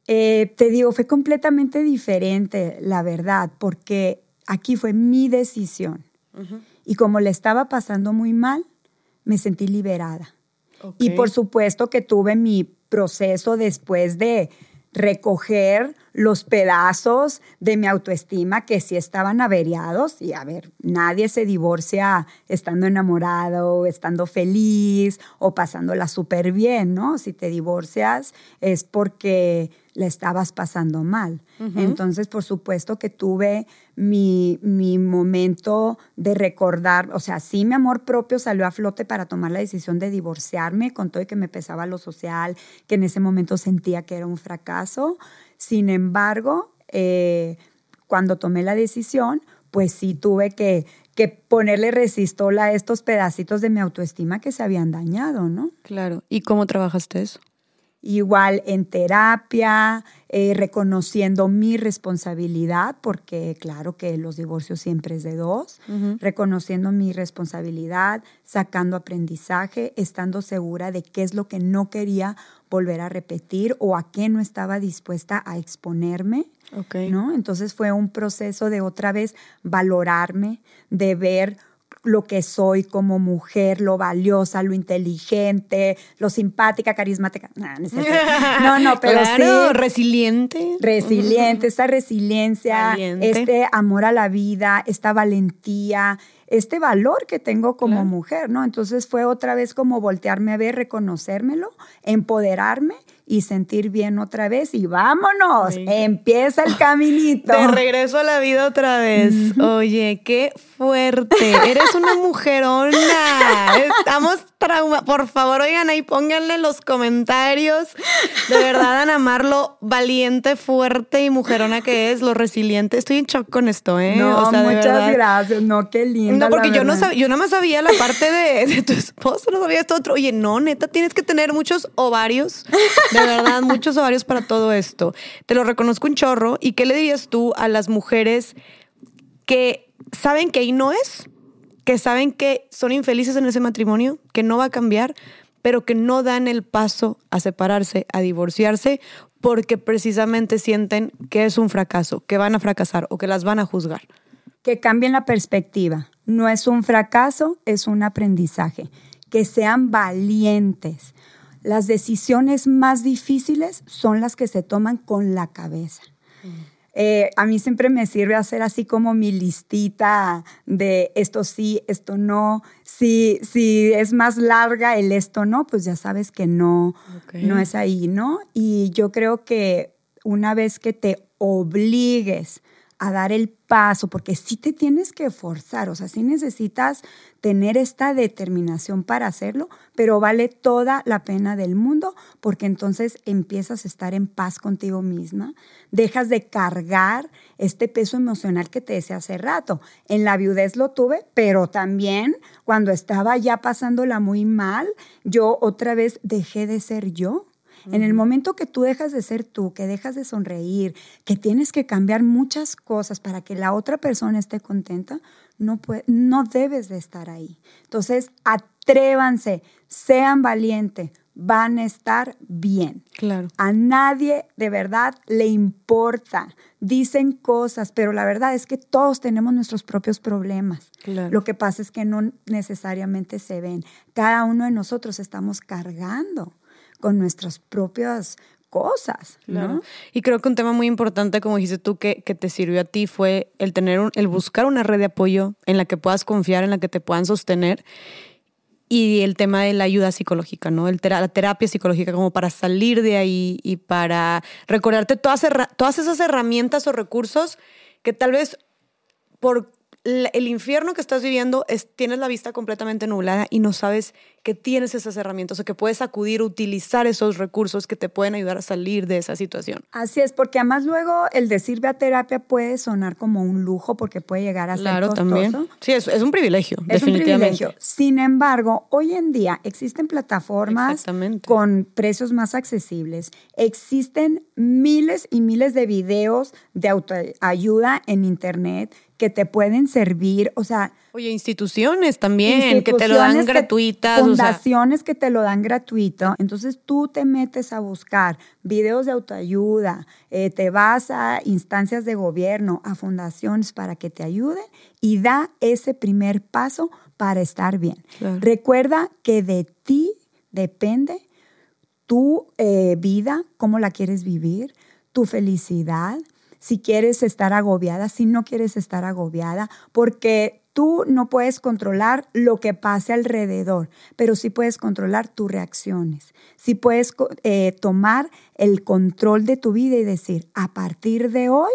Eh, te digo, fue completamente diferente, la verdad, porque aquí fue mi decisión. Y como le estaba pasando muy mal, me sentí liberada. Y por supuesto que tuve mi proceso después de recoger los pedazos de mi autoestima que sí estaban averiados. Y a ver, nadie se divorcia estando enamorado, estando feliz o pasándola súper bien, ¿no? Si te divorcias es porque la estabas pasando mal. Entonces, por supuesto que tuve mi, mi momento de recordar, o sea, sí mi amor propio salió a flote para tomar la decisión de divorciarme, con todo y que me pesaba lo social, que en ese momento sentía que era un fracaso. Sin embargo, eh, cuando tomé la decisión, pues sí tuve que, que ponerle resistol a estos pedacitos de mi autoestima que se habían dañado, ¿no? Claro. ¿Y cómo trabajaste eso? Igual en terapia, eh, reconociendo mi responsabilidad, porque claro que los divorcios siempre es de dos, reconociendo mi responsabilidad, sacando aprendizaje, estando segura de qué es lo que no quería volver a repetir o a qué no estaba dispuesta a exponerme. ¿no? Entonces fue un proceso de otra vez valorarme, de ver lo que soy como mujer, lo valiosa, lo inteligente, lo simpática, carismática. Nah, no, [laughs] no, no, pero claro, sí resiliente. resiliente, esta resiliencia, Valiente. este amor a la vida, esta valentía, este valor que tengo como Claro. mujer, ¿no? Entonces fue otra vez como voltearme a ver, reconocérmelo, empoderarme y sentir bien otra vez y vámonos, empieza el [laughs] caminito. De regreso a la vida otra vez. Oye, qué fuerte. Eres una mujerona. [laughs] Estamos trauma. Por favor, oigan ahí, pónganle los comentarios. De verdad, Ana Marlo, valiente, fuerte y mujerona que es, lo resiliente. Estoy en shock con esto, ¿eh? No, muchas gracias. No, qué lindo. No, porque yo no sabía, yo nada más sabía la parte de, tu esposo, no sabía esto otro. Oye, no, neta, tienes que tener muchos ovarios, de verdad, muchos ovarios para todo esto. Te lo reconozco un chorro. ¿Y qué le dirías tú a las mujeres que saben que ahí no es? Que saben que son infelices en ese matrimonio, que no va a cambiar, pero que no dan el paso a separarse, a divorciarse, porque precisamente sienten que es un fracaso, que van a fracasar o que las van a juzgar. Que cambien la perspectiva. No es un fracaso, es un aprendizaje. Que sean valientes. Las decisiones más difíciles son las que se toman con la cabeza. Mm. Eh, a mí siempre me sirve hacer así como mi listita de esto sí, esto no. Si, si es más larga el esto no, pues ya sabes que no, no es ahí, ¿no? Y yo creo que una vez que te obligues a dar el paso, porque sí te tienes que forzar, o sea, sí necesitas tener esta determinación para hacerlo, pero vale toda la pena del mundo, porque entonces empiezas a estar en paz contigo misma, dejas de cargar este peso emocional que te decía hace rato. En la viudez lo tuve, pero también cuando estaba ya pasándola muy mal, yo otra vez dejé de ser yo en el momento que tú dejas de ser tú, que dejas de sonreír, que tienes que cambiar muchas cosas para que la otra persona esté contenta, no, no debes de estar ahí. Entonces, atrévanse, sean valientes, van a estar bien. Claro. A nadie de verdad le importa. Dicen cosas, pero la verdad es que todos tenemos nuestros propios problemas. Lo que pasa es que no necesariamente se ven. Cada uno de nosotros estamos cargando con nuestras propias cosas. Y creo que un tema muy importante, como dijiste tú, que, que te sirvió a ti fue el tener el buscar una red de apoyo en la que puedas confiar, en la que te puedan sostener. Y el tema de la ayuda psicológica, ¿no? El la terapia psicológica, como para salir de ahí y para recordarte todas, todas esas herramientas o recursos que tal vez por el infierno que estás viviendo es, tienes la vista completamente nublada y no sabes que tienes esas herramientas o que puedes acudir, utilizar esos recursos que te pueden ayudar a salir de esa situación. Así es, porque además luego el decir ve a terapia puede sonar como un lujo porque puede llegar a ser claro, también. Sí, es, es, un privilegio, es definitivamente. Un privilegio. Sin embargo, hoy en día existen plataformas con precios más accesibles. Existen miles y miles de videos de autoayuda en internet que te pueden servir, o sea... Oye, instituciones también, que te lo dan gratuitas. Fundaciones que te lo dan gratuito. Entonces tú te metes a buscar videos de autoayuda, eh, te vas a instancias de gobierno, a fundaciones para que te ayuden y da ese primer paso para estar bien. Recuerda que de ti depende tu eh, vida, cómo la quieres vivir, tu felicidad, si quieres estar agobiada, si no quieres estar agobiada, porque tú no puedes controlar lo que pase alrededor, pero sí puedes controlar tus reacciones, sí puedes eh, tomar el control de tu vida y decir, a partir de hoy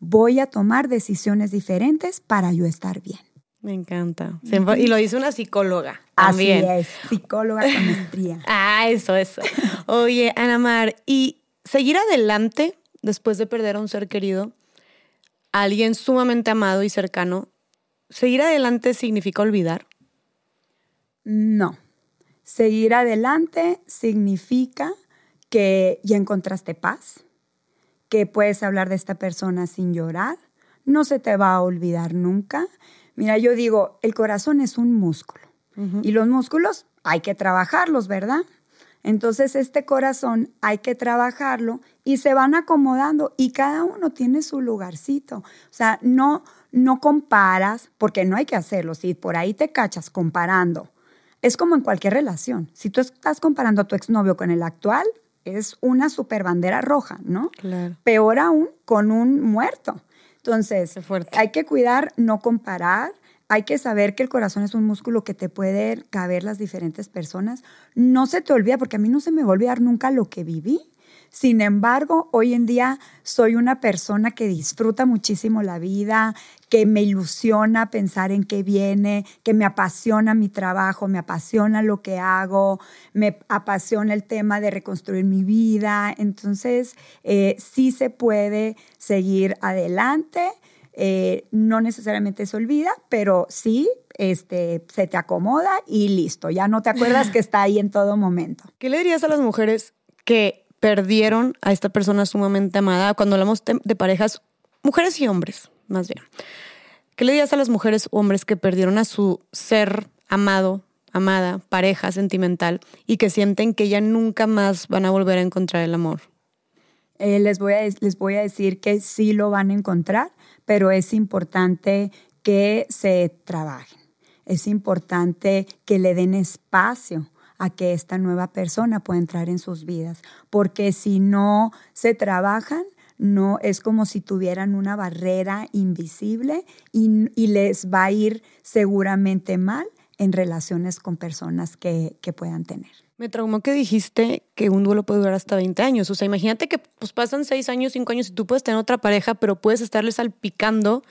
voy a tomar decisiones diferentes para yo estar bien. Me encanta. Y lo dice una psicóloga. También. Así es, psicóloga con maestría. [laughs] ah, eso, eso. Oye, Ana Mar, y seguir adelante después de perder a un ser querido, a alguien sumamente amado y cercano, ¿seguir adelante significa olvidar? No. Seguir adelante significa que ya encontraste paz, que puedes hablar de esta persona sin llorar, no se te va a olvidar nunca. Mira, yo digo, el corazón es un músculo y los músculos hay que trabajarlos, ¿verdad? Entonces este corazón hay que trabajarlo y se van acomodando y cada uno tiene su lugarcito. O sea, no, no comparas, porque no hay que hacerlo. Si por ahí te cachas comparando, es como en cualquier relación. Si tú estás comparando a tu exnovio con el actual, es una super bandera roja, ¿no? Claro. Peor aún con un muerto. Entonces, hay que cuidar, no comparar, hay que saber que el corazón es un músculo que te puede caber las diferentes personas. No se te olvida, porque a mí no se me va a olvidar nunca lo que viví. Sin embargo, hoy en día soy una persona que disfruta muchísimo la vida, que me ilusiona pensar en qué viene, que me apasiona mi trabajo, me apasiona lo que hago, me apasiona el tema de reconstruir mi vida. Entonces, eh, sí se puede seguir adelante. Eh, no necesariamente se olvida, pero sí este, se te acomoda y listo, ya no te acuerdas que está ahí en todo momento. ¿Qué le dirías a las mujeres que perdieron a esta persona sumamente amada. Cuando hablamos de parejas, mujeres y hombres, más bien. ¿Qué le dirías a las mujeres o hombres que perdieron a su ser amado, amada, pareja sentimental y que sienten que ya nunca más van a volver a encontrar el amor? Eh, les, voy a, les voy a decir que sí lo van a encontrar, pero es importante que se trabajen. Es importante que le den espacio a que esta nueva persona pueda entrar en sus vidas, porque si no se trabajan, no es como si tuvieran una barrera invisible y, les va a ir seguramente mal en relaciones con personas que, puedan tener. Me traumó que dijiste que un duelo puede durar hasta 20 años. O sea, imagínate que pues, pasan 6 años, 5 años y tú puedes tener otra pareja, pero puedes estarle salpicando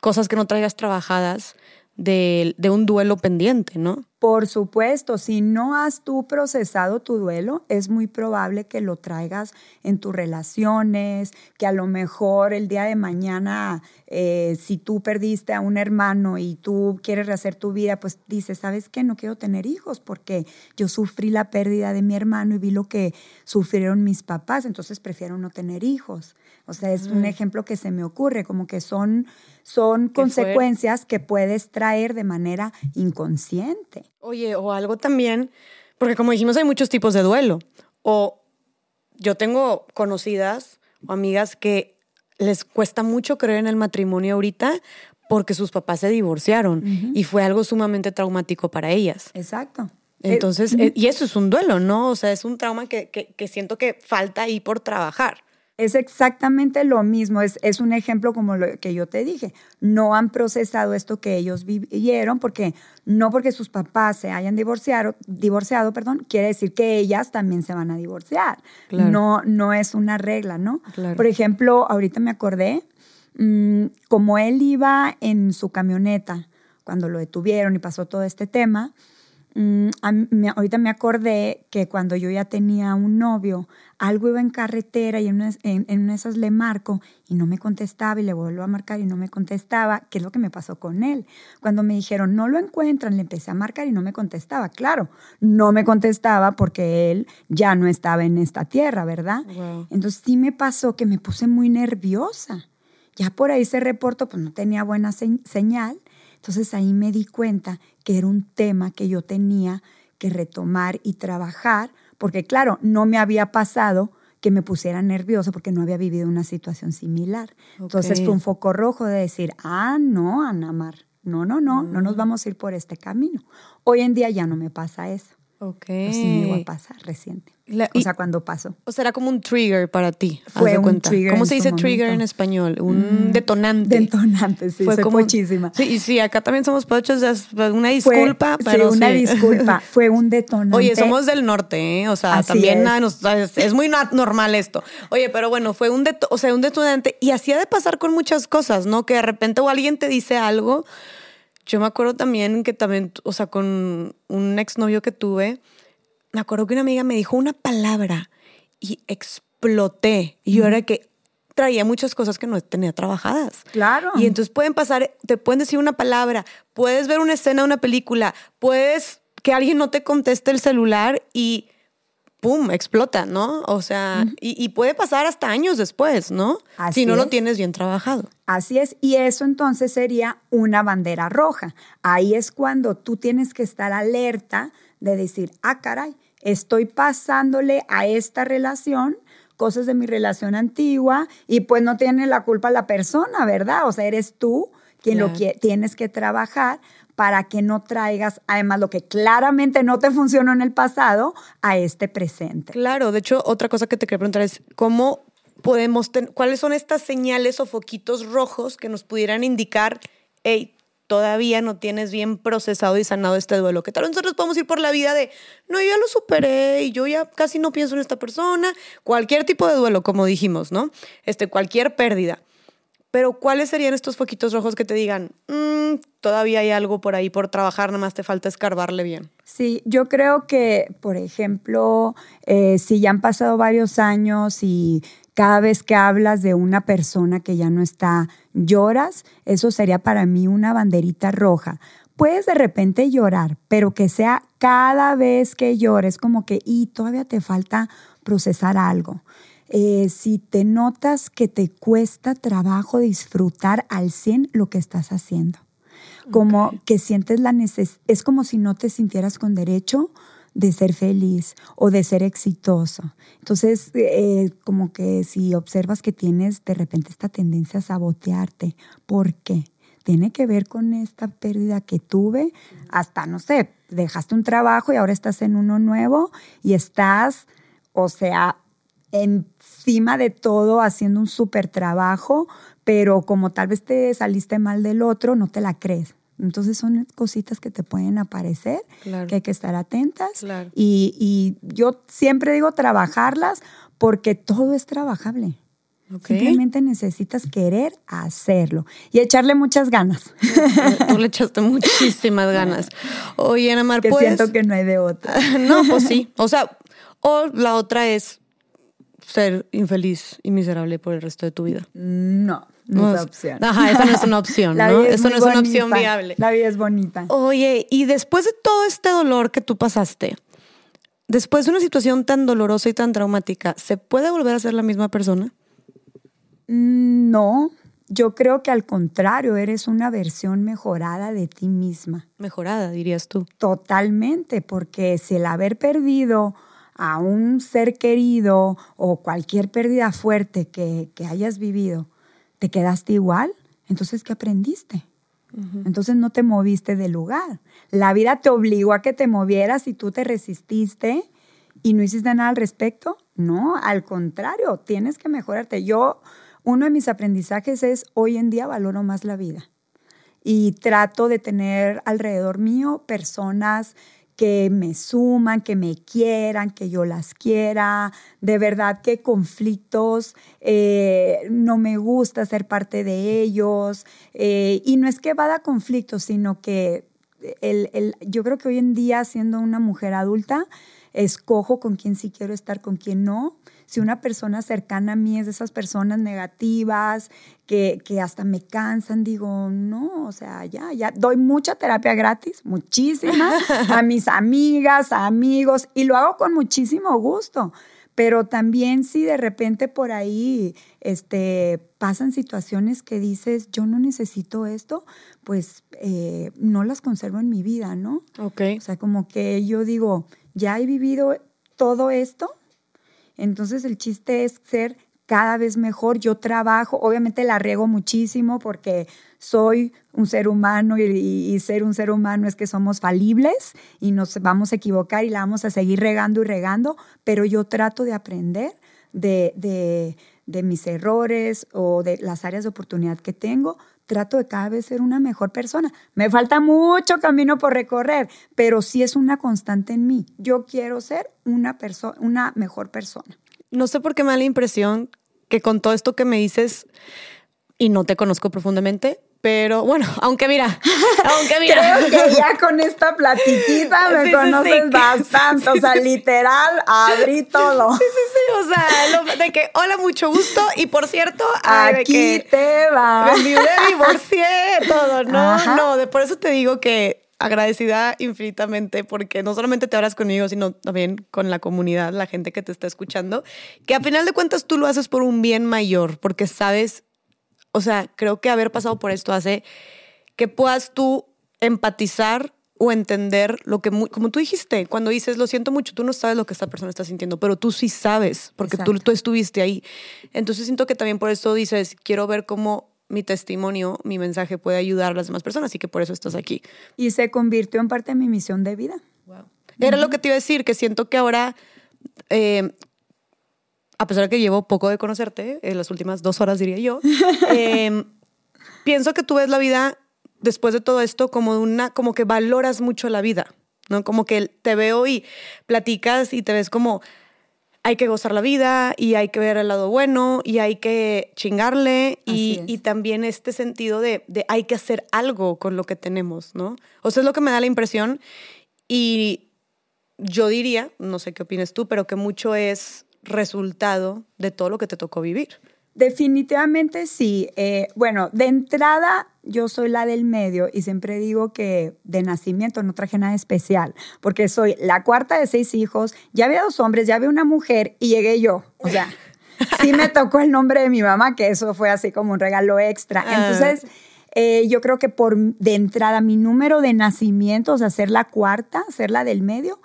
cosas que no traigas trabajadas de, un duelo pendiente, ¿no? Por supuesto, si no has tú procesado tu duelo, es muy probable que lo traigas en tus relaciones, que a lo mejor el día de mañana, eh, si tú perdiste a un hermano y tú quieres rehacer tu vida, pues dices, ¿sabes qué? No quiero tener hijos porque yo sufrí la pérdida de mi hermano y vi lo que sufrieron mis papás, entonces prefiero no tener hijos. O sea, es un ejemplo que se me ocurre, como que son, son consecuencias que puedes traer de manera inconsciente. Oye, o algo también, porque como dijimos, hay muchos tipos de duelo. O yo tengo conocidas o amigas que les cuesta mucho creer en el matrimonio ahorita porque sus papás se divorciaron y fue algo sumamente traumático para ellas. Exacto. Entonces, eh, y eso es un duelo, ¿no? O sea, es un trauma que, que siento que falta ahí por trabajar. Es exactamente lo mismo, es, es, un ejemplo como lo que yo te dije. No han procesado esto que ellos vivieron porque no porque sus papás se hayan divorciado, divorciado perdón, quiere decir que ellas también se van a divorciar. No, no es una regla, ¿no? Por ejemplo, ahorita me acordé, mm, como él iba en su camioneta cuando lo detuvieron y pasó todo este tema, Mm, ahorita me acordé que cuando yo ya tenía un novio, algo iba en carretera y en una, en, esas le marco y no me contestaba y le vuelvo a marcar y no me contestaba, ¿qué es lo que me pasó con él? Cuando me dijeron, no lo encuentran, le empecé a marcar y no me contestaba. Claro, no me contestaba porque él ya no estaba en esta tierra, ¿verdad? Entonces sí me pasó que me puse muy nerviosa. Ya por ahí se reportó, pues no tenía buena señal entonces ahí me di cuenta que era un tema que yo tenía que retomar y trabajar, porque claro, no me había pasado que me pusiera nerviosa porque no había vivido una situación similar. Entonces fue un foco rojo de decir, ah, no, Ana Mar, no, no, no, no nos mm. vamos a ir por este camino. Hoy en día ya no me pasa eso. Ok. Pero sí me iba a pasar reciente. o sea, cuando pasó. O sea, era como un trigger para ti. Fue un trigger. ¿Cómo se dice trigger en español? Un mm, detonante. Detonante, sí. Fue como muchísima. Sí, y sí, acá también somos pochos. Una disculpa, pero. Sí, una disculpa. [laughs] Fue un detonante. Oye, somos del norte, ¿eh? O sea, también es. es. muy normal esto. Oye, pero bueno, fue un, o sea, un detonante. Y hacía de pasar con muchas cosas, ¿no? Que de repente o alguien te dice algo yo me acuerdo también que también, o sea, con un exnovio que tuve, me acuerdo que una amiga me dijo una palabra y exploté. Y yo era que traía muchas cosas que no tenía trabajadas. Claro. Y entonces pueden pasar, te pueden decir una palabra, puedes ver una escena, una película, puedes que alguien no te conteste el celular y ¡pum! explota, ¿no? O sea, y, puede pasar hasta años después, ¿no? si no lo tienes bien trabajado. Así es, y eso entonces sería una bandera roja. Ahí es cuando tú tienes que estar alerta de decir, ah, caray, estoy pasándole a esta relación cosas de mi relación antigua y pues no tiene la culpa la persona, ¿verdad? O sea, eres tú quien lo que tienes que trabajar para que no traigas, además, lo que claramente no te funcionó en el pasado, a este presente. Claro, de hecho, otra cosa que te quería preguntar es, ¿cómo podemos, cuáles son estas señales o foquitos rojos que nos pudieran indicar, hey, todavía no tienes bien procesado y sanado este duelo. Que tal vez nosotros podemos ir por la vida de, no, yo ya lo superé y yo ya casi no pienso en esta persona. Cualquier tipo de duelo, como dijimos, ¿no? Este, cualquier pérdida. Pero ¿cuáles serían estos foquitos rojos que te digan, mm, todavía hay algo por ahí por trabajar, nada más te falta escarbarle bien? Sí, yo creo que, por ejemplo, eh, si ya han pasado varios años y cada vez que hablas de una persona que ya no está, lloras, eso sería para mí una banderita roja. Puedes de repente llorar, pero que sea cada vez que llores, como que, y todavía te falta procesar algo. Eh, si te notas que te cuesta trabajo disfrutar al 100 lo que estás haciendo. Como que sientes la necesidad, es como si no te sintieras con derecho de ser feliz o de ser exitoso. Entonces, eh, como que si observas que tienes de repente esta tendencia a sabotearte, ¿por qué? Tiene que ver con esta pérdida que tuve, hasta, no sé, dejaste un trabajo y ahora estás en uno nuevo y estás, o sea, encima de todo haciendo un súper trabajo, pero como tal vez te saliste mal del otro, no te la crees. Entonces son cositas que te pueden aparecer, que hay que estar atentas. Y, yo siempre digo trabajarlas porque todo es trabajable. Simplemente necesitas querer hacerlo y echarle muchas ganas. Tú le [laughs] echaste muchísimas ganas. Oye, Ana Mar, que siento que no hay de otra. [laughs] no, pues sí. O sea, o la otra es ser infeliz y miserable por el resto de tu vida. No, no, es opción. Ajá, esa no es una [laughs] opción, ¿no? Eso no es una opción viable. La vida es bonita. Oye, y después de todo este dolor que tú pasaste, después de una situación tan dolorosa y tan traumática, ¿se puede volver a ser la misma persona? Mm, no, yo creo que al contrario, eres una versión mejorada de ti misma. Mejorada, dirías tú. Totalmente, porque si el haber perdido a un ser querido o cualquier pérdida fuerte que, hayas vivido, ¿te quedaste igual? Entonces, ¿qué aprendiste? Entonces no te moviste del lugar. La vida te obligó a que te movieras y tú te resististe y no hiciste nada al respecto. No, al contrario, tienes que mejorarte. Yo, uno de mis aprendizajes es hoy en día valoro más la vida y trato de tener alrededor mío personas que me suman, que me quieran, que yo las quiera. De verdad que conflictos, eh, no me gusta ser parte de ellos. Eh, y no es que vada conflictos, sino que el, yo creo que hoy en día, siendo una mujer adulta, escojo con quién sí quiero estar, con quién no si una persona cercana a mí es de esas personas negativas que, hasta me cansan, digo, no, o sea, ya, ya, doy mucha terapia gratis, muchísima, [laughs] a mis amigas, a amigos, y lo hago con muchísimo gusto. Pero también si de repente por ahí este, pasan situaciones que dices, yo no necesito esto, pues eh, no las conservo en mi vida, ¿no? Ok. O sea, como que yo digo, ya he vivido todo esto, entonces el chiste es ser cada vez mejor. Yo trabajo, obviamente la riego muchísimo porque soy un ser humano y, ser un ser humano es que somos falibles y nos vamos a equivocar y la vamos a seguir regando y regando, pero yo trato de aprender de, mis errores o de las áreas de oportunidad que tengo, trato de cada vez ser una mejor persona. Me falta mucho camino por recorrer, pero sí es una constante en mí. Yo quiero ser una, persona, una mejor persona. No sé por qué me da la impresión que con todo esto que me dices, y no te conozco profundamente, pero bueno, [laughs] aunque mira, [laughs] aunque mira. Creo que ya con esta platiquita [laughs] me conoces bastante. O sea, literal, abrí todo. Sí, sí, sí. O sea, de que hola, mucho gusto. Y por cierto, aquí te va. Me divorcié, todo. No, no, de por eso te digo que agradecida infinitamente porque no solamente te hablas conmigo, sino también con la comunidad, la gente que te está escuchando, que a final de cuentas tú lo haces por un bien mayor, porque sabes o sea, creo que haber pasado por esto hace que puedas tú empatizar o entender lo que, como tú dijiste, cuando dices, lo siento mucho, tú no sabes lo que esta persona está sintiendo, pero tú sí sabes, porque tú, tú estuviste ahí. Entonces siento que también por eso dices, quiero ver cómo mi testimonio, mi mensaje puede ayudar a las demás personas y que por eso estás aquí. Y se convirtió en parte de mi misión de vida. Era lo que te iba a decir, que siento que ahora eh, a pesar de que llevo poco de conocerte, en las últimas dos horas diría yo, [laughs] em, pienso que tú ves la vida después de todo esto como una, como que valoras mucho la vida, ¿no? Como que te veo y platicas y te ves como hay que gozar la vida y hay que ver el lado bueno y hay que chingarle y, y, también este sentido de, de, hay que hacer algo con lo que tenemos, ¿no? O sea, es lo que me da la impresión y yo diría, no sé qué opinas tú, pero que mucho es resultado de todo lo que te tocó vivir. Definitivamente sí. Eh, bueno, de entrada yo soy la del medio y siempre digo que de nacimiento no traje nada especial, porque soy la cuarta de seis hijos, ya había dos hombres, ya había una mujer y llegué yo. O sea, sí me [laughs] tocó el nombre de mi mamá, que eso fue así como un regalo extra. Ah. Entonces, eh, yo creo que por de entrada mi número de nacimiento, o sea, ser la cuarta, ser la del medio,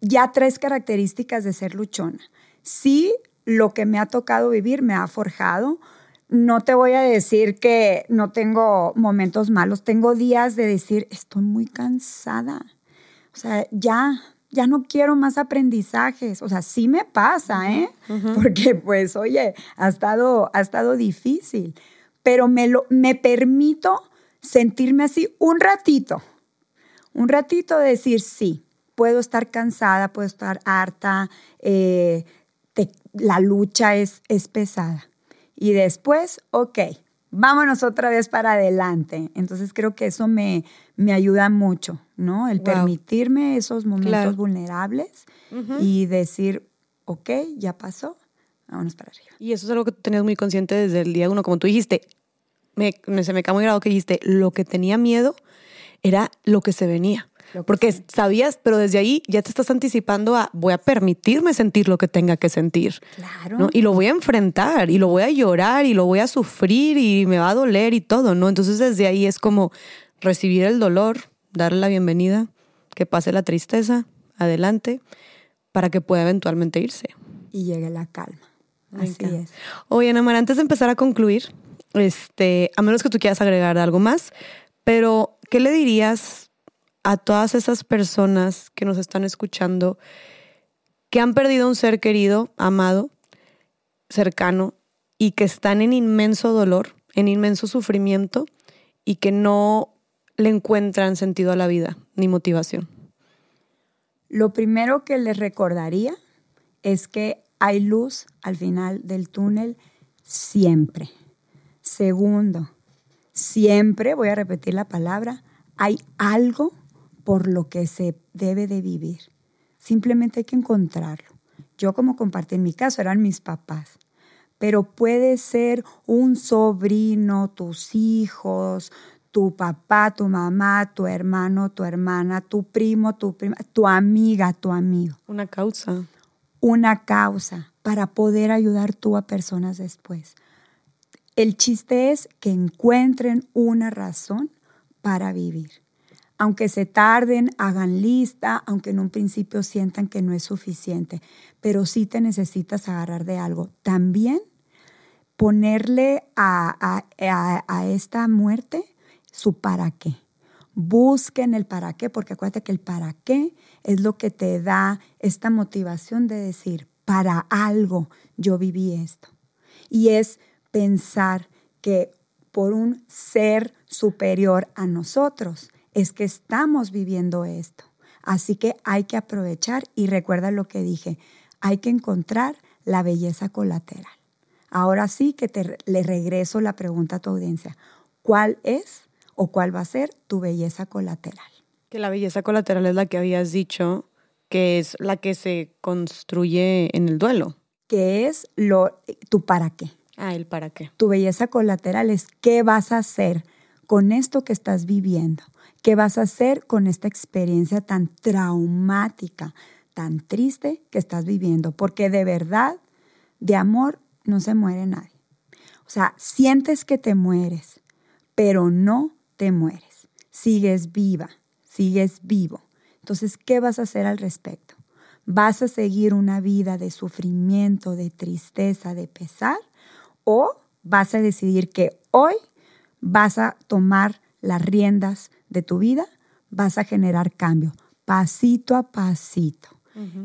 ya tres características de ser luchona. Sí, lo que me ha tocado vivir me ha forjado. No te voy a decir que no tengo momentos malos, tengo días de decir, estoy muy cansada. O sea, ya, ya no quiero más aprendizajes. O sea, sí me pasa, ¿eh? Porque pues, oye, ha estado, ha estado difícil. Pero me, lo, me permito sentirme así un ratito. Un ratito de decir, sí, puedo estar cansada, puedo estar harta, eh, la lucha es, es pesada. Y después, ok, vámonos otra vez para adelante. Entonces creo que eso me, me ayuda mucho, ¿no? El permitirme esos momentos vulnerables y decir, ok, ya pasó, vámonos para arriba. Y eso es algo que tú tenías muy consciente desde el día uno, como tú dijiste, me, se me cae muy grado que dijiste, lo que tenía miedo era lo que se venía. Porque sabías, pero desde ahí ya te estás anticipando a voy a permitirme sentir lo que tenga que sentir. Claro. Y lo voy a enfrentar y lo voy a llorar y lo voy a sufrir y me va a doler y todo, ¿no? Entonces desde ahí es como recibir el dolor, darle la bienvenida, que pase la tristeza, adelante, para que pueda eventualmente irse. Y llegue la calma. Así es. Oye, Ana antes de empezar a concluir, este, a menos que tú quieras agregar algo más, pero ¿qué le dirías a todas esas personas que nos están escuchando que han perdido un ser querido, amado, cercano y que están en inmenso dolor, en inmenso sufrimiento y que no le encuentran sentido a la vida ni motivación? Lo primero que les recordaría es que hay luz al final del túnel siempre. Segundo, siempre, voy a repetir la palabra, hay algo por lo que se debe de vivir. Simplemente hay que encontrarlo. Yo como compartí en mi caso eran mis papás, pero puede ser un sobrino, tus hijos, tu papá, tu mamá, tu hermano, tu hermana, tu primo, tu prima, tu amiga, tu amigo. Una causa. Una causa para poder ayudar tú a personas después. El chiste es que encuentren una razón para vivir aunque se tarden, hagan lista, aunque en un principio sientan que no es suficiente, pero sí te necesitas agarrar de algo. También ponerle a, esta muerte su para qué. Busquen el para qué, porque acuérdate que el para qué es lo que te da esta motivación de decir, para algo yo viví esto. Y es pensar que por un ser superior a nosotros, es que estamos viviendo esto. Así que hay que aprovechar y recuerda lo que dije, hay que encontrar la belleza colateral. Ahora sí que te, le regreso la pregunta a tu audiencia. ¿Cuál es o cuál va a ser tu belleza colateral? Que la belleza colateral es la que habías dicho, que es la que se construye en el duelo. Que es lo, tu para qué. Ah, el para qué. Tu belleza colateral es qué vas a hacer con esto que estás viviendo. ¿Qué vas a hacer con esta experiencia tan traumática, tan triste que estás viviendo? Porque de verdad, de amor no se muere nadie. O sea, sientes que te mueres, pero no te mueres. Sigues viva, sigues vivo. Entonces, ¿qué vas a hacer al respecto? ¿Vas a seguir una vida de sufrimiento, de tristeza, de pesar? ¿O vas a decidir que hoy vas a tomar las riendas de tu vida, vas a generar cambio, pasito a pasito.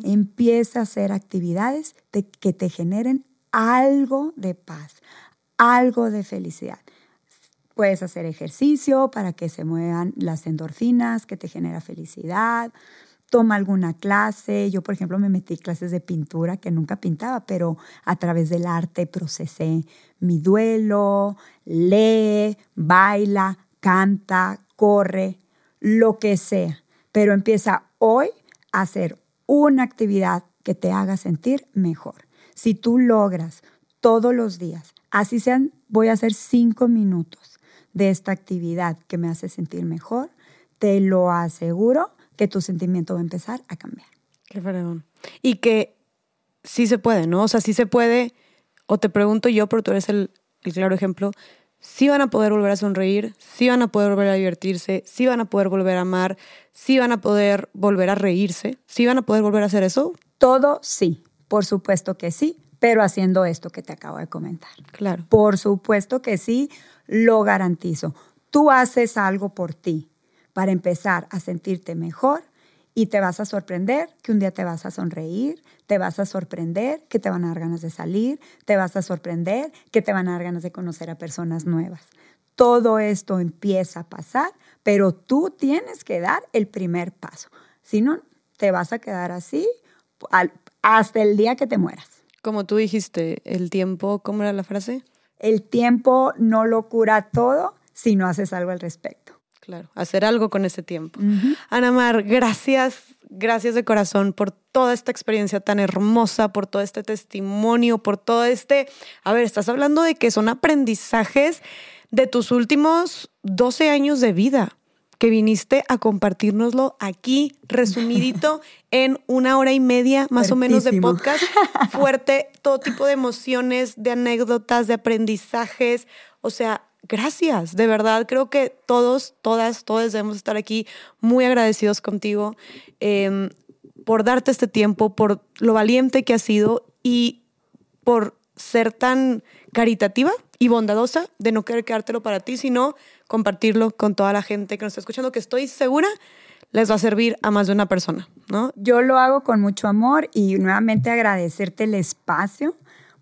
Empieza a hacer actividades que te generen algo de paz, algo de felicidad. Puedes hacer ejercicio para que se muevan las endorfinas, que te genera felicidad. Toma alguna clase. Yo, por ejemplo, me metí clases de pintura que nunca pintaba, pero a través del arte procesé mi duelo. Lee, baila, canta, corre, lo que sea. Pero empieza hoy a hacer una actividad que te haga sentir mejor. Si tú logras todos los días, así sean, voy a hacer cinco minutos de esta actividad que me hace sentir mejor, te lo aseguro que tu sentimiento va a empezar a cambiar. Qué fregón. Y que sí se puede, ¿no? O sea, sí se puede, o te pregunto yo, pero tú eres el, el claro ejemplo, sí van a poder volver a sonreír, sí van a poder volver a divertirse, sí van a poder volver a amar, sí van a poder volver a reírse, sí van a poder volver a hacer eso. Todo sí, por supuesto que sí, pero haciendo esto que te acabo de comentar. Claro. Por supuesto que sí, lo garantizo. Tú haces algo por ti para empezar a sentirte mejor y te vas a sorprender que un día te vas a sonreír, te vas a sorprender que te van a dar ganas de salir, te vas a sorprender que te van a dar ganas de conocer a personas nuevas. Todo esto empieza a pasar, pero tú tienes que dar el primer paso. Si no, te vas a quedar así hasta el día que te mueras. Como tú dijiste, el tiempo, ¿cómo era la frase? El tiempo no lo cura todo si no haces algo al respecto. Claro, hacer algo con ese tiempo. Ana Mar, gracias, gracias de corazón por toda esta experiencia tan hermosa, por todo este testimonio, por todo este... A ver, estás hablando de que son aprendizajes de tus últimos 12 años de vida que viniste a compartirnoslo aquí, resumidito, [laughs] en una hora y media más o menos de podcast. Fuerte, todo tipo de emociones, de anécdotas, de aprendizajes. O sea, gracias, de verdad, creo que todos, todas, todos debemos estar aquí muy agradecidos contigo em, por darte este tiempo, por lo valiente que has sido y por ser tan caritativa y bondadosa de no querer quedártelo para ti, sino compartirlo con toda la gente que nos está escuchando, que estoy segura les va a servir a más de una persona, ¿no? Yo lo hago con mucho amor y nuevamente agradecerte el espacio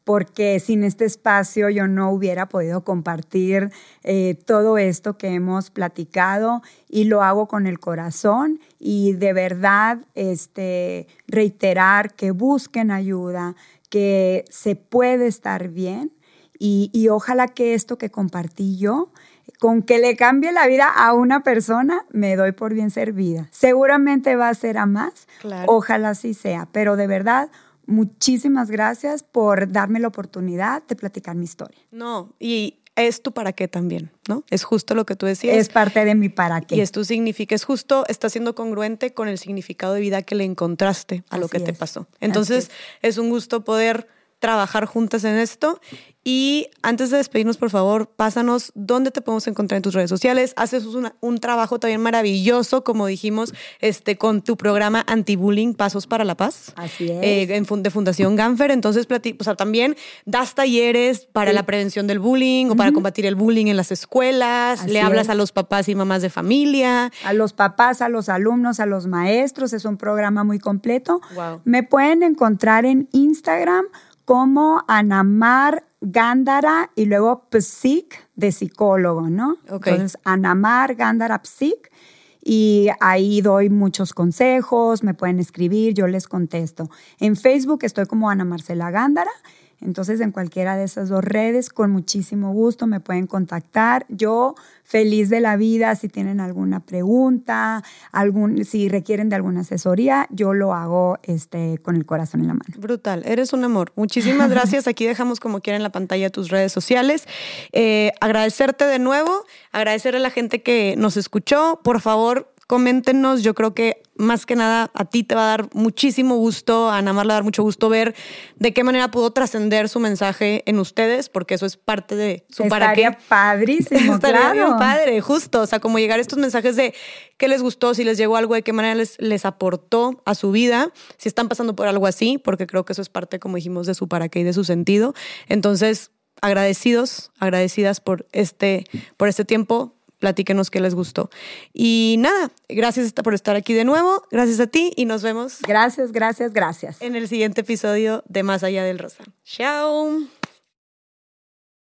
porque sin este espacio yo no hubiera podido compartir eh, todo esto que hemos platicado y lo hago con el corazón y de verdad este, reiterar que busquen ayuda, que se puede estar bien y, y ojalá que esto que compartí yo con que le cambie la vida a una persona, me doy por bien servida. Seguramente va a ser a más, ojalá sí sea, pero de verdad muchísimas gracias por darme la oportunidad de platicar mi historia. No, y es tu para qué también, ¿no? Es justo lo que tú decías. Es parte de mi para qué. Y esto significa, es justo, está siendo congruente con el significado de vida que le encontraste a lo que te pasó. Entonces, es un gusto poder trabajar juntas en esto y antes de despedirnos, por favor, pásanos dónde te podemos encontrar en tus redes sociales. Haces un trabajo también maravilloso, como dijimos, este, con tu programa Anti-Bullying Pasos para la Paz. Así es. Eh, de Fundación Ganfer. Entonces, o sea, también das talleres para la prevención del bullying o para combatir el bullying en las escuelas. Le hablas a los papás y mamás de familia. A los papás, a los alumnos, a los maestros. Es un programa muy completo. Me pueden encontrar en Instagram como Anamar Gándara y luego Psic de psicólogo, ¿no? Entonces, Anamar Gándara Psic y ahí doy muchos consejos, me pueden escribir, yo les contesto. En Facebook estoy como Ana Marcela Gándara entonces, en cualquiera de esas dos redes, con muchísimo gusto me pueden contactar. Yo feliz de la vida, si tienen alguna pregunta, algún, si requieren de alguna asesoría, yo lo hago este, con el corazón en la mano. Brutal, eres un amor. Muchísimas [laughs] gracias. Aquí dejamos como quiera en la pantalla tus redes sociales. Eh, agradecerte de nuevo, agradecer a la gente que nos escuchó. Por favor, coméntenos. Yo creo que más que nada a ti te va a dar muchísimo gusto, a Ana Mar le va a dar mucho gusto ver de qué manera pudo trascender su mensaje en ustedes, porque eso es parte de su para qué. padrísimo, [laughs] Estaría bien padre, justo. O sea, como llegar estos mensajes de qué les gustó, si les llegó algo, de qué manera les, les aportó a su vida, si están pasando por algo así, porque creo que eso es parte, como dijimos, de su para qué y de su sentido. Entonces, agradecidos, agradecidas por este, por este tiempo, platíquenos qué les gustó. Y nada, gracias por estar aquí de nuevo, gracias a ti y nos vemos. Gracias, gracias, gracias. En el siguiente episodio de Más allá del Rosa. Chao.